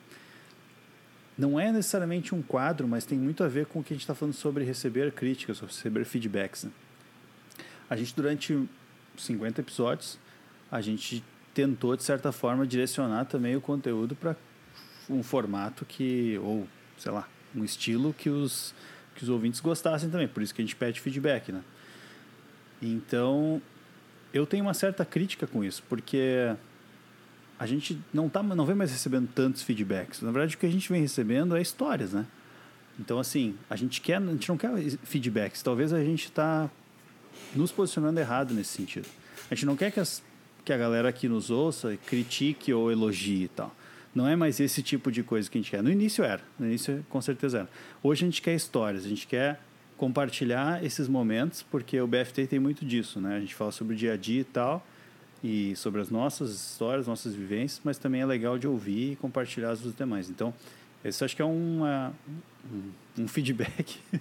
S3: Não é necessariamente um quadro, mas tem muito a ver com o que a gente está falando sobre receber críticas, sobre receber feedbacks. Né? A gente, durante 50 episódios, a gente tentou, de certa forma, direcionar também o conteúdo para um formato que, ou, sei lá, um estilo que os, que os ouvintes gostassem também. Por isso que a gente pede feedback, né? Então, eu tenho uma certa crítica com isso, porque a gente não, tá, não vem mais recebendo tantos feedbacks. Na verdade, o que a gente vem recebendo é histórias, né? Então, assim, a gente, quer, a gente não quer feedbacks. Talvez a gente está nos posicionando errado nesse sentido. A gente não quer que, as, que a galera aqui nos ouça critique ou elogie e tal. Não é mais esse tipo de coisa que a gente quer. No início era, no início com certeza era. Hoje a gente quer histórias, a gente quer compartilhar esses momentos, porque o BFT tem muito disso, né? A gente fala sobre o dia a dia e tal, e sobre as nossas histórias, nossas vivências, mas também é legal de ouvir e compartilhar as dos demais. Então, esse acho que é uma, um, um feedback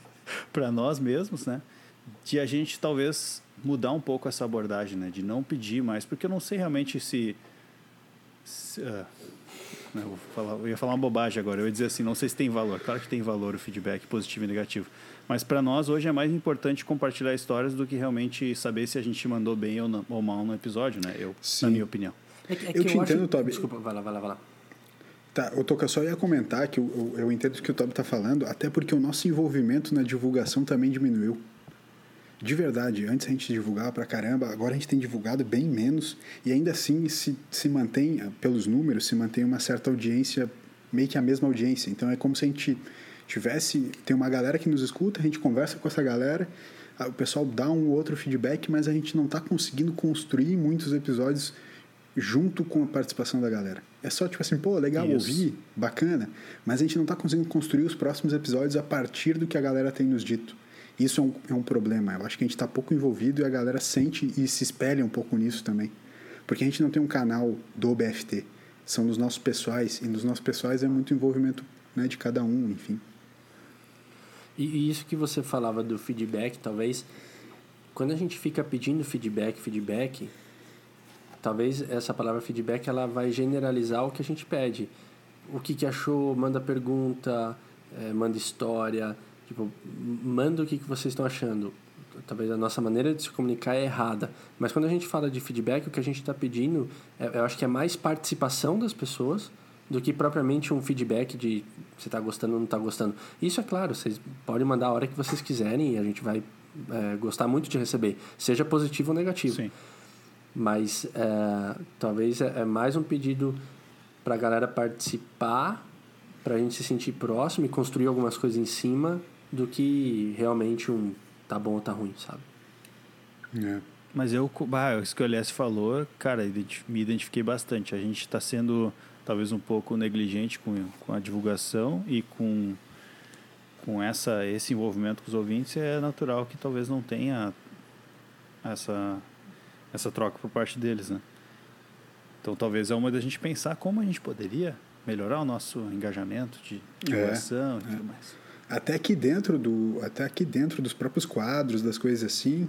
S3: para nós mesmos, né? De a gente talvez mudar um pouco essa abordagem, né? De não pedir mais, porque eu não sei realmente se... se uh, eu, falar, eu ia falar uma bobagem agora, eu ia dizer assim, não sei se tem valor. Claro que tem valor o feedback positivo e negativo mas para nós hoje é mais importante compartilhar histórias do que realmente saber se a gente mandou bem ou, não, ou mal no episódio, né? Eu, Sim. na minha opinião.
S2: É que, é que eu, eu, te entendo, acho... Toby. Desculpa, vai lá, vai lá, vai lá.
S1: Tá, o Toca só ia comentar que eu, eu, eu entendo o que o Toby está falando, até porque o nosso envolvimento na divulgação também diminuiu. De verdade, antes a gente divulgava pra caramba, agora a gente tem divulgado bem menos e ainda assim se, se mantém, pelos números, se mantém uma certa audiência, meio que a mesma audiência. Então é como se a gente tivesse tem uma galera que nos escuta, a gente conversa com essa galera, o pessoal dá um outro feedback, mas a gente não está conseguindo construir muitos episódios junto com a participação da galera. É só tipo assim, pô, legal
S3: Isso.
S1: ouvir, bacana, mas a gente não está conseguindo construir os próximos episódios a partir do que a galera tem nos dito. Isso é um, é um problema. Eu acho que a gente está pouco envolvido e a galera sente e se espelha um pouco nisso também. Porque a gente não tem um canal do BFT. São nos nossos pessoais, e nos nossos pessoais é muito envolvimento né, de cada um, enfim.
S2: E, isso que você falava do feedback, talvez, quando a gente fica pedindo feedback, feedback, talvez essa palavra feedback ela vai generalizar o que a gente pede. O que, que achou, manda pergunta, eh, manda história, tipo, manda o que, que vocês estão achando. Talvez a nossa maneira de se comunicar é errada. Mas quando a gente fala de feedback, o que a gente está pedindo, é, eu acho que é mais participação das pessoas do que propriamente um feedback de você está gostando ou não está gostando. Isso é claro, vocês podem mandar a hora que vocês quiserem e a gente vai é, gostar muito de receber, seja positivo ou negativo.
S3: Sim.
S2: Mas é, talvez é, é mais um pedido para a galera participar, para a gente se sentir próximo e construir algumas coisas em cima do que realmente um tá bom ou tá ruim, sabe?
S1: É.
S3: Mas eu, bah, isso que o Elias falou, cara, me identifiquei bastante. A gente está sendo talvez um pouco negligente com, com a divulgação e com, com essa, esse envolvimento com os ouvintes. É natural que talvez não tenha essa, essa troca por parte deles, né? Então talvez é uma da gente pensar como a gente poderia melhorar o nosso engajamento de divulgação e tudo mais.
S1: Até aqui dentro do, até aqui dentro dos próprios quadros, das coisas assim,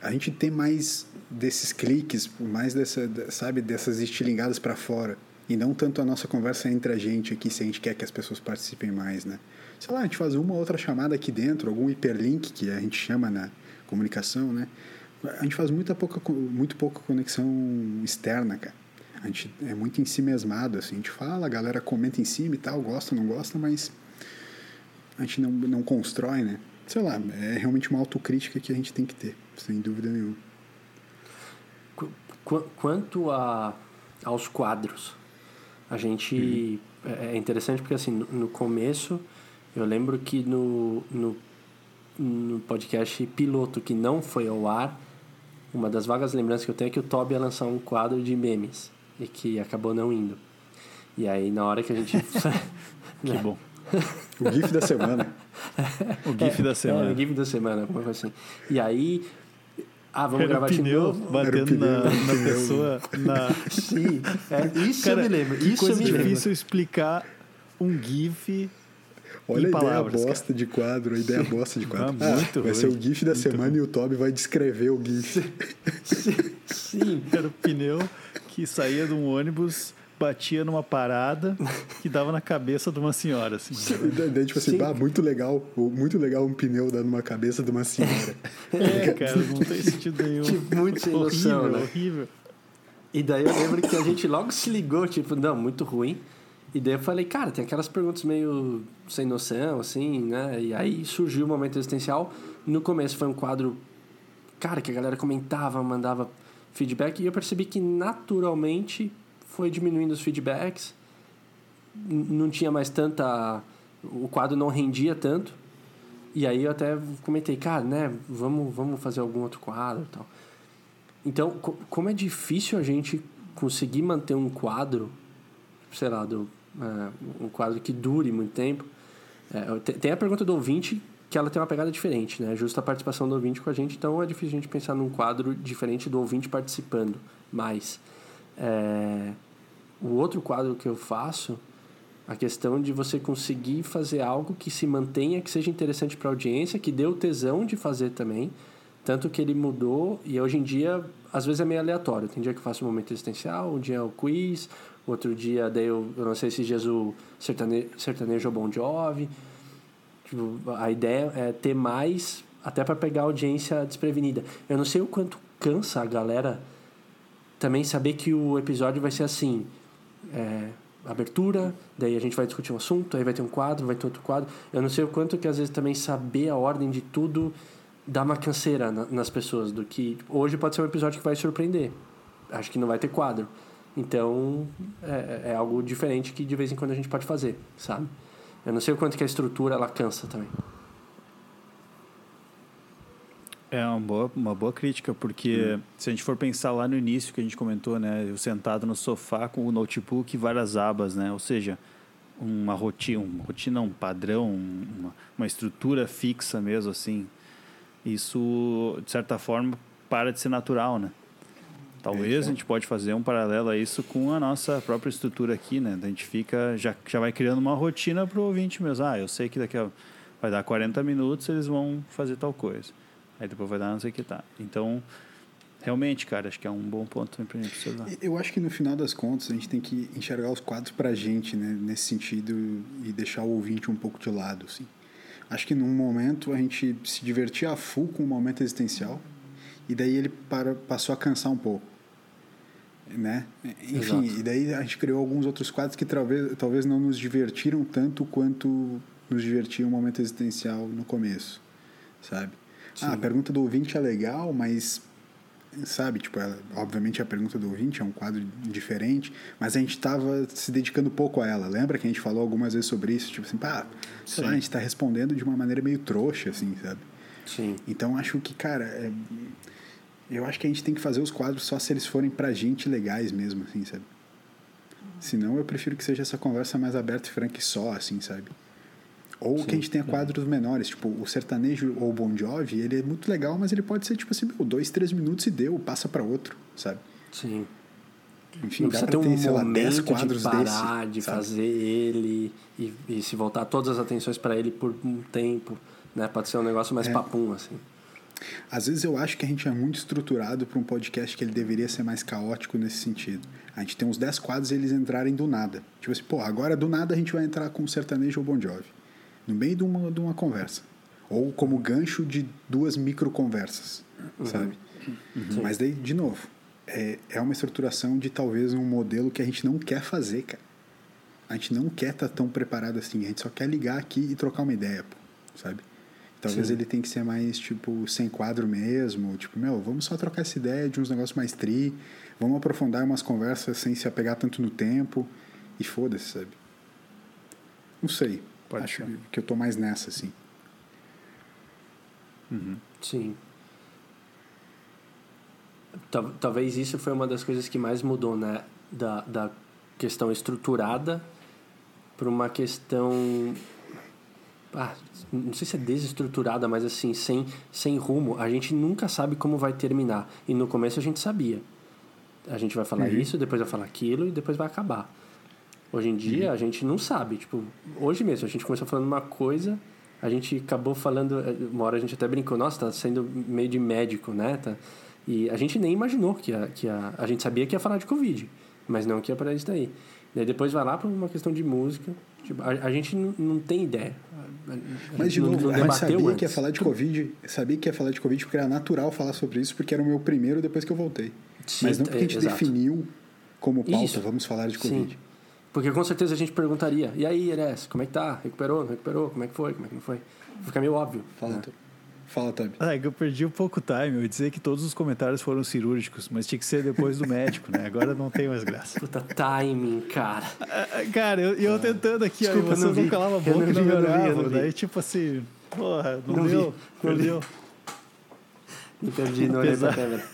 S1: a gente tem mais desses cliques, mais dessa, sabe, dessas estilingadas para fora e não tanto a nossa conversa entre a gente aqui, se a gente quer que as pessoas participem mais, né? Sei lá, a gente faz uma outra chamada aqui dentro, algum hiperlink que a gente chama na comunicação, né? A gente faz muita pouca, muito pouca conexão externa, cara. A gente é muito em si mesmado, assim. A gente fala, a galera comenta em cima e tal, gosta, não gosta, mas a gente não, não constrói, né? Sei lá, é realmente uma autocrítica que a gente tem que ter, sem dúvida nenhuma.
S2: Qu- Quanto a, aos quadros, a gente. É é interessante porque, assim, no, no começo, eu lembro que no, no, no podcast piloto que não foi ao ar, uma das vagas lembranças que eu tenho é que o Toby ia lançar um quadro de memes e que acabou não indo. E aí, na hora que a gente.
S3: Que bom.
S1: O GIF da semana.
S3: O GIF da
S2: É,
S3: semana.
S2: o GIF da semana, alguma coisa assim. E aí. Ah, vamos
S3: Era o
S2: gravar de
S3: pneu
S2: novo.
S3: batendo
S1: pneu,
S3: na,
S1: o
S3: na
S1: pneu.
S3: pessoa. Na...
S2: Sim, é, isso
S3: Cara,
S2: eu me lembro. Isso eu
S3: coisa
S2: me lembro.
S3: difícil explicar um GIF
S1: Olha a ideia
S3: palavras. cara.
S1: bosta de quadro, a ideia bosta de quadro.
S3: Ah, muito
S1: vai
S3: ruim,
S1: ser o GIF da
S3: muito
S1: semana e o Toby vai descrever o GIF.
S2: Sim,
S3: Era o pneu que saía de um ônibus, batia numa parada que dava na cabeça de uma senhora. Assim.
S1: Daí, tipo assim,
S2: Sim.
S1: bah, muito legal, muito legal um pneu dando uma cabeça de uma senhora.
S3: É, cara, não tem sentido nenhum.
S2: Tipo, muito sem
S3: horrível,
S2: noção, né?
S3: horrível.
S2: E daí eu lembro que a gente logo se ligou, tipo, não, muito ruim. E daí eu falei, cara, tem aquelas perguntas meio sem noção, assim, né? E aí surgiu o momento existencial. No começo foi um quadro, cara, que a galera comentava, mandava feedback. E eu percebi que naturalmente foi diminuindo os feedbacks. Não tinha mais tanta. O quadro não rendia tanto. E aí eu até comentei, cara, né? Vamos, vamos fazer algum outro quadro e tal. Então, co- como é difícil a gente conseguir manter um quadro, sei lá, do, é, um quadro que dure muito tempo. É, te- tem a pergunta do ouvinte que ela tem uma pegada diferente, né? Justa a participação do ouvinte com a gente, então é difícil a gente pensar num quadro diferente do ouvinte participando. Mas é, o outro quadro que eu faço, a questão de você conseguir fazer algo que se mantenha, que seja interessante para a audiência, que dê o tesão de fazer também. Tanto que ele mudou e hoje em dia, às vezes é meio aleatório. Tem dia que eu faço o momento existencial, um dia é o quiz, outro dia, daí eu, eu não sei se dias o sertane, sertanejo ou Bon Jovi. Tipo, a ideia é ter mais, até para pegar a audiência desprevenida. Eu não sei o quanto cansa a galera também saber que o episódio vai ser assim. É, abertura, daí a gente vai discutir um assunto, aí vai ter um quadro, vai ter outro quadro. Eu não sei o quanto que às vezes também saber a ordem de tudo dá uma canseira na- nas pessoas, do que hoje pode ser um episódio que vai surpreender. Acho que não vai ter quadro. Então, é, é algo diferente que de vez em quando a gente pode fazer, sabe? Eu não sei o quanto que a estrutura ela cansa também.
S3: É uma boa, uma boa crítica, porque
S1: Hum.
S3: se a gente for pensar lá no início que a gente comentou, né? Eu sentado no sofá com o notebook e várias abas, né? Ou seja, uma rotina, uma rotina, um padrão, uma, uma estrutura fixa mesmo, assim. Isso, de certa forma, para de ser natural, né? Talvez a gente pode fazer um paralelo a isso com a nossa própria estrutura aqui, né? A gente fica, já, já vai criando uma rotina para o ouvinte mesmo. Ah, eu sei que daqui a, vai dar 40 minutos, eles vão fazer tal coisa. Aí depois vai dar não sei o que tá. Então, realmente, cara, acho que é um bom ponto também pra gente observar.
S1: Eu acho que no final das contas a gente tem que enxergar os quadros pra gente, né? Nesse sentido e deixar o ouvinte um pouco de lado, assim. Acho que num momento a gente se divertia a full com o momento existencial e daí ele para, passou a cansar um pouco, né? Enfim,
S2: Exato.
S1: e daí a gente criou alguns outros quadros que talvez, talvez não nos divertiram tanto quanto nos divertia o momento existencial no começo, sabe? Ah, a pergunta do ouvinte é legal, mas sabe, tipo, ela, obviamente a pergunta do ouvinte é um quadro diferente, mas a gente estava se dedicando pouco a ela. Lembra que a gente falou algumas vezes sobre isso? Tipo assim, pá, sei lá, a gente está respondendo de uma maneira meio trouxa, assim, sabe?
S2: Sim.
S1: Então acho que, cara, é- eu acho que a gente tem que fazer os quadros só se eles forem pra gente legais mesmo, assim, sabe? Senão eu prefiro que seja essa conversa mais aberta e franca e só, assim, sabe? Ou que a gente tenha quadros menores, tipo, o sertanejo ou o Bon Jovi, ele é muito legal, mas ele pode ser, tipo assim, meu, dois, três minutos e deu, passa pra outro, sabe?
S2: Sim.
S1: Enfim,
S2: não
S1: dá pra
S2: ter um
S1: sei lá, dez
S2: momento de
S1: quadros
S2: parar,
S1: desse,
S2: de
S1: sabe?
S2: fazer ele e, e se voltar todas as atenções para ele por um tempo, né? Pode ser um negócio
S1: É.
S2: mais papum, assim.
S1: Às vezes eu acho que a gente é muito estruturado para um podcast que ele deveria ser mais caótico nesse sentido. A gente tem uns 10 quadros e eles entrarem do nada. Tipo assim, pô, agora do nada a gente vai entrar com sertanejo ou Bon Jovi. No meio de uma, de uma conversa. Ou como gancho de duas micro conversas, sabe? Mas daí, de novo, é, é uma estruturação de talvez um modelo que a gente não quer fazer, cara. A gente não quer estar tão preparado assim. A gente só quer ligar aqui e trocar uma ideia, pô, sabe? Talvez
S2: Sim.
S1: ele tem que ser mais, tipo, sem quadro mesmo. Tipo, meu, vamos só trocar essa ideia de uns negócios mais tri. Vamos aprofundar umas conversas sem se apegar tanto no tempo. E foda-se, sabe? Não sei.
S3: Pode
S1: Acho
S3: ser.
S1: que eu tô mais nessa, assim.
S2: Sim. Tal- Talvez isso foi uma das coisas que mais mudou, né? Da, da questão estruturada para uma questão. Ah, não sei se é desestruturada, mas assim, sem, sem rumo. A gente nunca sabe como vai terminar. E no começo a gente sabia. A gente vai falar isso, depois vai falar aquilo e depois vai acabar. Hoje em dia a gente não sabe. Tipo, hoje mesmo a gente começou falando uma coisa, a gente acabou falando. eh, Uma hora a gente até brincou, nossa, tá sendo meio de médico, né? Tá? E a gente nem imaginou que a, que a. A gente sabia que ia falar de Covid, mas não que ia para isso daí. Daí depois vai lá para uma questão de música. Tipo, a, a gente não, não tem ideia. A-
S1: Mas, de
S2: não-
S1: novo,
S2: não
S1: a gente sabia que ia
S2: antes.
S1: falar de Covid. Sabia que ia falar de Covid porque era natural falar sobre isso, porque era o meu primeiro depois que eu voltei.
S2: Sim,
S1: Mas não porque a gente
S2: é,
S1: definiu como pauta,
S2: Isso.
S1: vamos falar de Covid.
S2: Sim. Porque com certeza a gente perguntaria: e aí, Eres, como é que tá? Recuperou? Não recuperou? Como é que foi? Como é que não foi? Fica meio óbvio.
S1: Fala,
S2: né?
S1: Fala, Tobi.
S3: Ah, é que eu perdi um pouco o time. Eu ia dizer que todos os comentários foram cirúrgicos, mas tinha que ser depois do médico, né? Agora não tem mais graça.
S2: Puta timing, cara.
S3: Ah, Cara, eu, eu tentando aqui, ó,
S2: Desculpa, eu
S3: você
S2: não
S3: não,
S2: vi.
S3: calava a boca
S2: não
S3: e não
S2: vi, eu não vi, não vi.
S3: Daí, tipo assim, porra, não,
S2: Não vi,
S3: deu,
S2: não
S3: perdeu.
S2: Me perdi, não olhei pra câmera.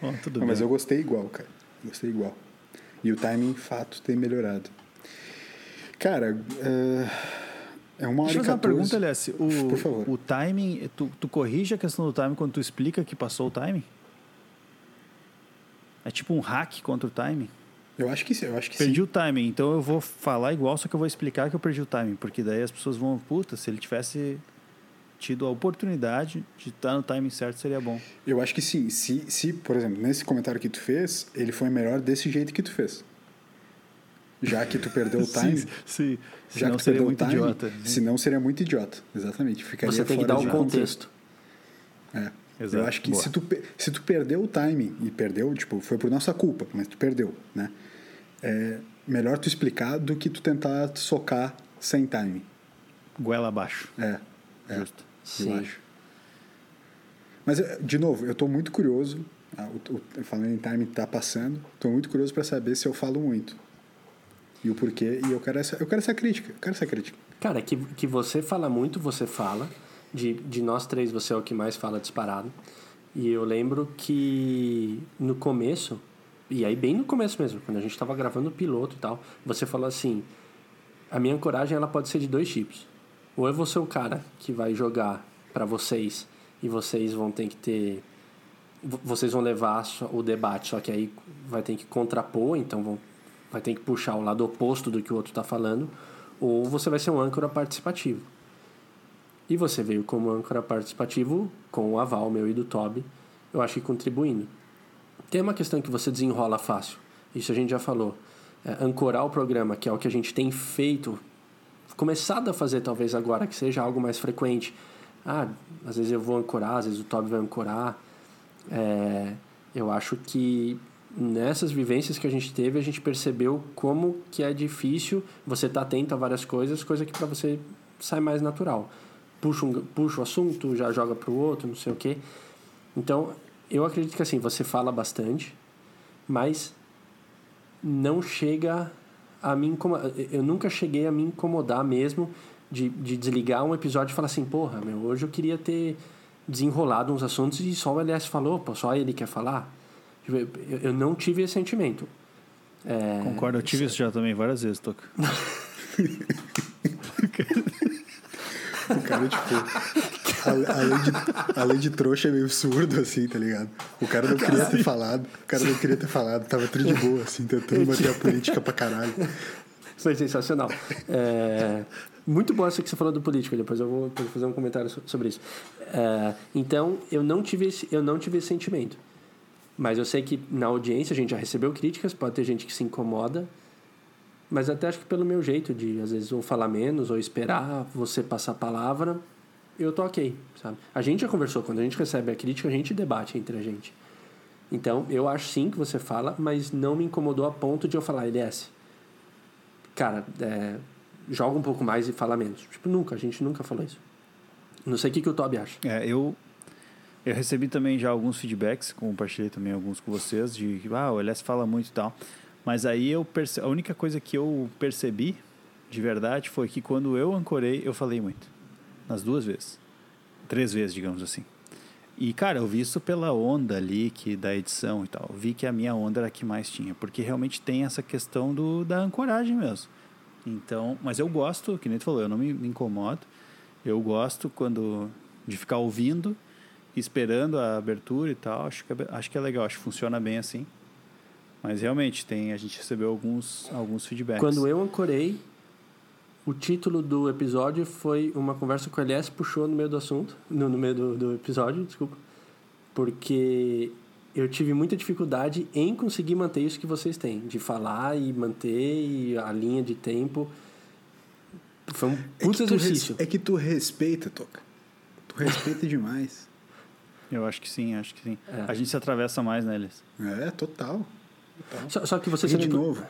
S3: Bom, tudo
S1: Não,
S3: bem.
S1: mas eu gostei igual, cara. Gostei igual. E o timing, fato, tem melhorado. Cara, é, é uma hora
S3: Deixa eu fazer uma
S1: 14.
S3: pergunta, Aliás. O,
S1: Por favor.
S3: o timing, tu, tu corrige a questão do timing quando tu explica que passou o timing? É tipo um hack contra o timing?
S1: Eu acho que sim, eu acho que
S3: Perdi
S1: sim.
S3: o timing, então eu vou falar igual, só que eu vou explicar que eu perdi o timing, porque daí as pessoas vão, puta, se ele tivesse tido a oportunidade de estar no timing certo, seria bom.
S1: Eu acho que sim. Se, se, por exemplo, nesse comentário que tu fez, ele foi melhor desse jeito que tu fez. Já que tu perdeu o time.
S3: Sim, sim.
S1: já
S3: Senão
S1: que tu
S3: seria
S1: perdeu
S3: muito
S1: o time,
S3: idiota.
S1: Senão seria muito idiota. Exatamente. Ficaria
S2: Você tem que dar o
S1: de
S2: contexto.
S1: É.
S3: Exato.
S1: Eu acho que
S3: Boa.
S1: se tu, se tu perdeu o timing, e perdeu, tipo, foi por nossa culpa, mas tu perdeu, né? É melhor tu explicar do que tu tentar socar sem timing.
S3: Goela abaixo.
S1: É, é
S3: Justo.
S2: Sim.
S1: eu acho. Mas, eh, de novo, eu tô muito curioso, ah, o, o, falando em timing tá passando, tô muito curioso para saber se eu falo muito. E o porquê, e eu quero essa, eu quero essa crítica, eu quero essa crítica.
S2: Cara, que, que você fala muito, você fala. De, de nós três, você é o que mais fala disparado. E eu lembro que no começo, e aí bem no começo mesmo, quando a gente estava gravando o piloto e tal, você falou assim: a minha ancoragem ela pode ser de dois tipos. Ou vou ser o cara que vai jogar para vocês e vocês vão ter que ter vocês vão levar o debate, só que aí vai ter que contrapor, então vão, vai ter que puxar o lado oposto do que o outro está falando, ou você vai ser um âncora participativo. E você veio como âncora participativo com o aval meu e do Toby, eu acho que contribuindo. Tem uma questão que você desenrola fácil, isso a gente já falou. É, ancorar o programa, que é o que a gente tem feito, começado a fazer talvez agora, que seja algo mais frequente. Ah, às vezes eu vou ancorar, às vezes o Toby vai ancorar é, eu acho que nessas vivências que a gente teve, a gente percebeu como que é difícil você estar tá atento a várias coisas, coisa que para você sai mais natural. Puxa, um, puxa o assunto, já joga para o outro, não sei o quê. Então, eu acredito que assim, você fala bastante, mas não chega a me incomodar. Eu nunca cheguei a me incomodar mesmo de, de desligar um episódio e falar assim, porra, meu, hoje eu queria ter desenrolado uns assuntos e só o LS falou, pô, só ele quer falar. Tipo, eu, eu não tive esse sentimento.
S3: É, Concordo, eu tive isso já também várias vezes, Toca.
S1: o cara, tipo, além de, além de trouxa é meio surdo, assim, tá ligado? O cara não queria ter falado, o cara não queria ter falado, tava tudo de boa, assim, tentando manter a política pra caralho.
S2: Foi sensacional. É, muito bom essa que você falou do político, depois eu vou fazer um comentário sobre isso. É, então, eu não, tive esse, eu não tive esse sentimento. Mas eu sei que na audiência a gente já recebeu críticas, pode ter gente que se incomoda, mas até acho que pelo meu jeito de, às vezes, ou falar menos, ou esperar você passar a palavra, eu tô ok, sabe? A gente já conversou, quando a gente recebe a crítica, a gente debate entre a gente. Então, eu acho sim que você fala, mas não me incomodou a ponto de eu falar, LS, cara, é, joga um pouco mais e fala menos. Tipo, nunca, a gente nunca falou isso. Não sei o que, que o Toby acha.
S3: É, eu, eu recebi também já alguns feedbacks, compartilhei também alguns com vocês, de que ah, o LS fala muito e tal. Mas aí eu perce... a única coisa que eu percebi de verdade foi que quando eu ancorei, eu falei muito. Nas duas vezes. Três vezes, digamos assim. E, cara, eu vi isso pela onda ali que, da edição e tal. Vi que a minha onda era a que mais tinha. Porque realmente tem essa questão do, da ancoragem mesmo. Então, mas eu gosto, que nem tu falou, eu não me, me incomodo. Eu gosto quando de ficar ouvindo, esperando a abertura e tal. Acho que, é, acho que é legal, acho que funciona bem assim. Mas realmente tem, a gente recebeu alguns, alguns feedbacks.
S2: Quando eu ancorei, o título do episódio foi uma conversa com o LS puxou no meio do assunto, no, no meio do, do episódio, desculpa. Porque eu tive muita dificuldade em conseguir manter isso que vocês têm, de falar e manter a linha de tempo. Foi um é puto é exercício.
S1: é que tu respeita, Toca. Tu respeita demais.
S3: Eu acho que sim, acho que sim. É. A gente se atravessa mais neles.
S1: É, total.
S2: total. Só, só, que você...
S1: E de novo...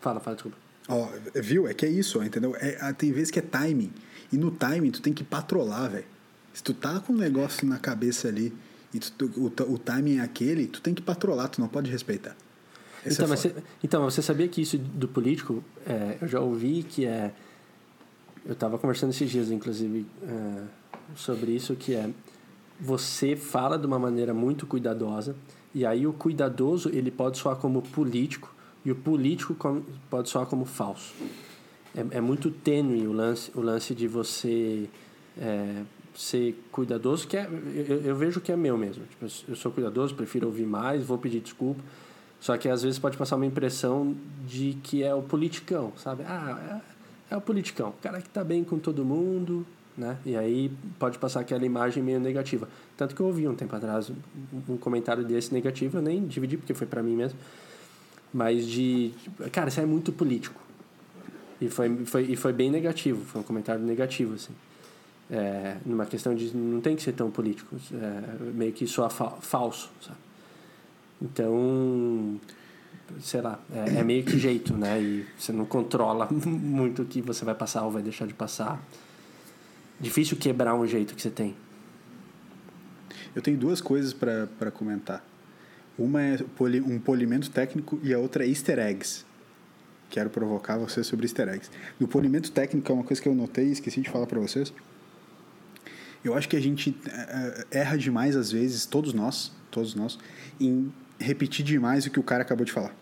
S2: Fala, fala, desculpa.
S1: Ó, viu? É que é isso, entendeu? É, tem vezes que é timing. E no timing tu tem que patrolar, velho. Se tu tá com um negócio na cabeça ali e tu, o, o timing é aquele, tu tem que patrolar, tu não pode respeitar.
S2: Esse então, é você, então, você sabia que isso do político, é, eu já ouvi que é. Eu estava conversando esses dias, inclusive, é, sobre isso, que é. Você fala de uma maneira muito cuidadosa, e aí o cuidadoso ele pode soar como político, e o político pode soar como falso. É, é muito tênue o lance, o lance de você é, ser cuidadoso, que é, eu, eu, vejo que é meu mesmo. Tipo, eu sou cuidadoso, prefiro ouvir mais, vou pedir desculpa. Só que às vezes pode passar uma impressão de que é o politicão, sabe? Ah, é, é o politicão, o cara que tá bem com todo mundo, né? E aí pode passar aquela imagem meio negativa. Tanto que eu ouvi um tempo atrás um, comentário desse negativo, eu nem dividi porque foi para mim mesmo. Mas de, cara, isso é muito político. E foi, foi, e foi bem negativo, foi um comentário negativo, assim é, numa questão de não tem que ser tão político, é, meio que soa fa falso, sabe? Então, sei lá, é, é, meio que jeito, né? E você não controla muito o que você vai passar ou vai deixar de passar. Difícil quebrar um jeito que você tem.
S1: Eu tenho duas coisas para comentar. Uma é um polimento técnico e a outra é easter eggs. Quero provocar você sobre easter eggs. No polimento técnico é uma coisa que eu notei e esqueci de falar para vocês Eu acho que a gente é, é, erra demais às vezes, todos nós, todos nós, em repetir demais o que o cara acabou de falar.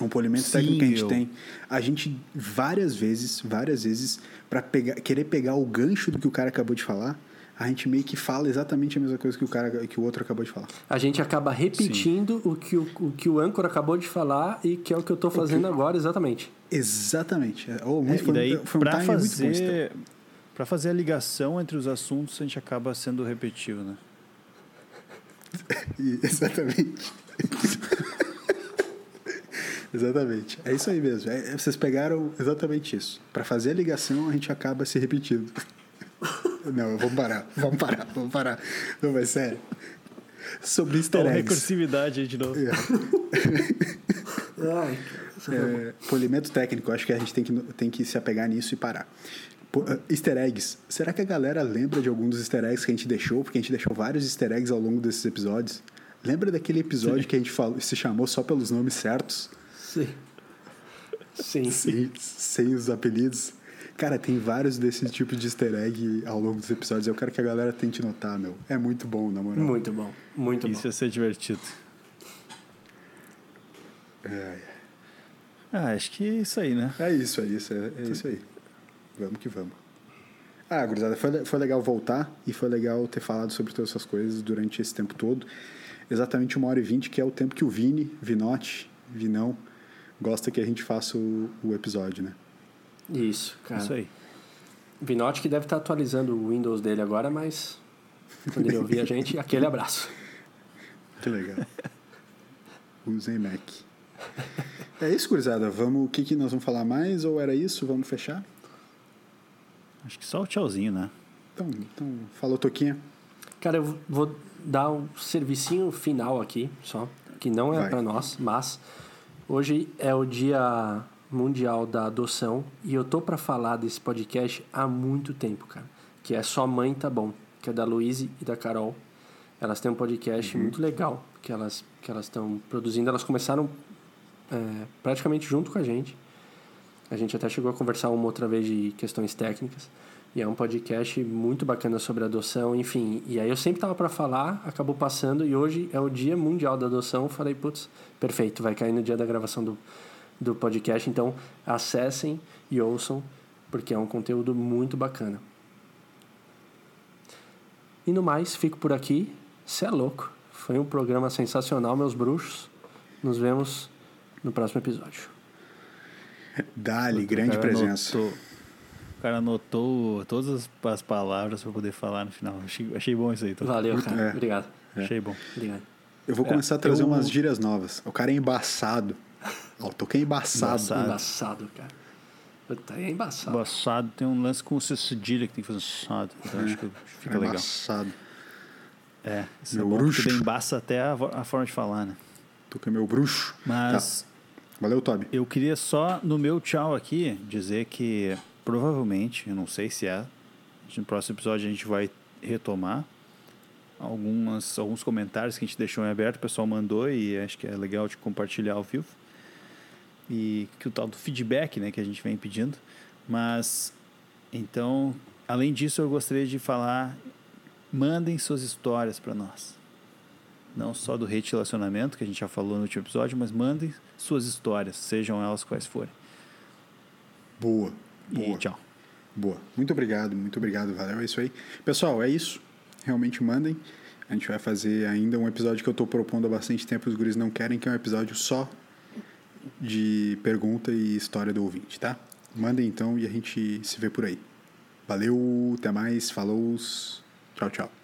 S1: É um polimento
S3: Sim,
S1: técnico que a gente
S3: eu-
S1: tem. A gente várias vezes, várias vezes, para pegar, querer pegar o gancho do que o cara acabou de falar, a gente meio que fala exatamente a mesma coisa que o cara, que o outro acabou de falar.
S2: A gente acaba repetindo o que o, o que o âncora acabou de falar e que é o que eu tô fazendo agora, exatamente.
S1: Exatamente. É, oh,
S3: É,
S1: muito,
S3: e daí,
S1: foi, foi um
S3: para fazer, pra fazer a ligação entre os assuntos, a gente acaba sendo repetitivo, né?
S1: Exatamente. exatamente. É isso aí mesmo. É- é- vocês pegaram exatamente isso. Para fazer a ligação, a gente acaba se repetindo. Não, vamos parar. Vamos parar. Vamos parar. Não, mas sério. Sobre easter
S3: Então,
S1: eggs.
S3: recursividade aí de novo.
S2: Ai,
S1: É, polimento técnico, acho que a gente tem que, tem que se apegar nisso e parar. Uh, easter eggs. Será que a galera lembra de algum dos easter eggs que a gente deixou? Porque a gente deixou vários easter eggs ao longo desses episódios. Lembra daquele episódio que a gente falou, se chamou só pelos nomes certos?
S2: Sim. Sim.
S1: Sem, sem os apelidos? Cara, tem vários desses tipos de easter egg ao longo dos episódios. Eu quero que a galera tente notar, meu. É muito bom, na moral.
S2: Muito bom. Muito
S3: Isso
S2: bom.
S3: ia ser divertido.
S1: É,
S3: Ah, acho que é isso aí, né?
S1: é isso, é isso, é, é isso aí. Vamos que vamos. Ah, gurizada, foi, foi legal voltar e foi legal ter falado sobre todas essas coisas durante esse tempo todo. Exatamente uma hora e vinte, que é o tempo que o Vini, Vinote, Vinão, gosta que a gente faça o, o episódio, né?
S2: Isso, cara.
S3: Isso aí.
S2: Vinote que deve estar atualizando o Windows dele agora, mas quando ele ouvir a gente, aquele abraço.
S1: Que legal. Usem Mac. É isso, gurizada. Vamos, o que, que nós vamos falar mais? Ou era isso? Vamos fechar?
S3: Acho que só o tchauzinho, né?
S1: Então, então falou, Toquinha.
S2: Cara, eu vou dar um servicinho final aqui, só, que não é para nós, mas hoje é o Dia Mundial da Adoção e eu tô para falar desse podcast há muito tempo, cara, que é Só Mãe Tá Bom, que é da Luíse e da Carol. Elas têm um podcast muito legal que elas que elas estão produzindo. Elas começaram é, praticamente junto com a gente. A gente até chegou a conversar uma outra vez de questões técnicas. E é um podcast muito bacana sobre adoção, enfim. E aí eu sempre tava para falar, acabou passando e hoje é o Dia Mundial da Adoção. Falei, putz, perfeito, vai cair no dia da gravação do, do podcast. Então acessem e ouçam, porque é um conteúdo muito bacana. E no mais, fico por aqui. Cê é louco. Foi um programa sensacional, meus bruxos. Nos vemos no próximo episódio.
S1: Dali,
S3: O
S1: grande
S3: cara
S1: presença.
S3: anotou- o cara anotou todas as, as palavras para poder falar no final. Achei, achei bom isso aí. Tô.
S2: Valeu,
S1: Muito-
S2: cara.
S1: é.
S2: Obrigado.
S3: Achei bom.
S2: Obrigado.
S1: Eu vou
S3: É,
S1: começar a trazer
S3: eu-
S1: umas gírias novas. O cara é embaçado. O Toquinha é embaçado.
S3: Embaçado.
S2: Embaçado, cara. Puta, é embaçado.
S3: O assado tem um lance com o cedilha que tem que fazer assado. Então acho que fica
S1: É
S3: legal.
S1: Embaçado.
S3: É, isso
S1: Meu
S3: é bom porque
S1: bruxo.
S3: daí embaça até a, a forma de falar, né?
S1: Toquinha é meu bruxo.
S3: Mas
S1: Tá. Valeu, Toby.
S3: eu queria só, no meu tchau aqui, dizer que provavelmente, eu não sei se é, no próximo episódio a gente vai retomar algumas, alguns comentários que a gente deixou em aberto, o pessoal mandou e acho que é legal de compartilhar ao vivo. E que o tal do feedback, né, que a gente vem pedindo. Mas, então, além disso, eu gostaria de falar, mandem suas histórias para nós. Não só do hate relacionamento, que a gente já falou no último episódio, mas mandem suas histórias, sejam elas quais forem.
S1: Boa. Boa.
S3: E tchau.
S1: Boa. Muito obrigado, muito obrigado, valeu. É isso aí. Pessoal, é isso. Realmente mandem. A gente vai fazer ainda um episódio que eu estou propondo há bastante tempo, os guris não querem, que é um episódio só de pergunta e história do ouvinte, tá? Mandem então e a gente se vê por aí. Valeu, até mais, falou, tchau, tchau.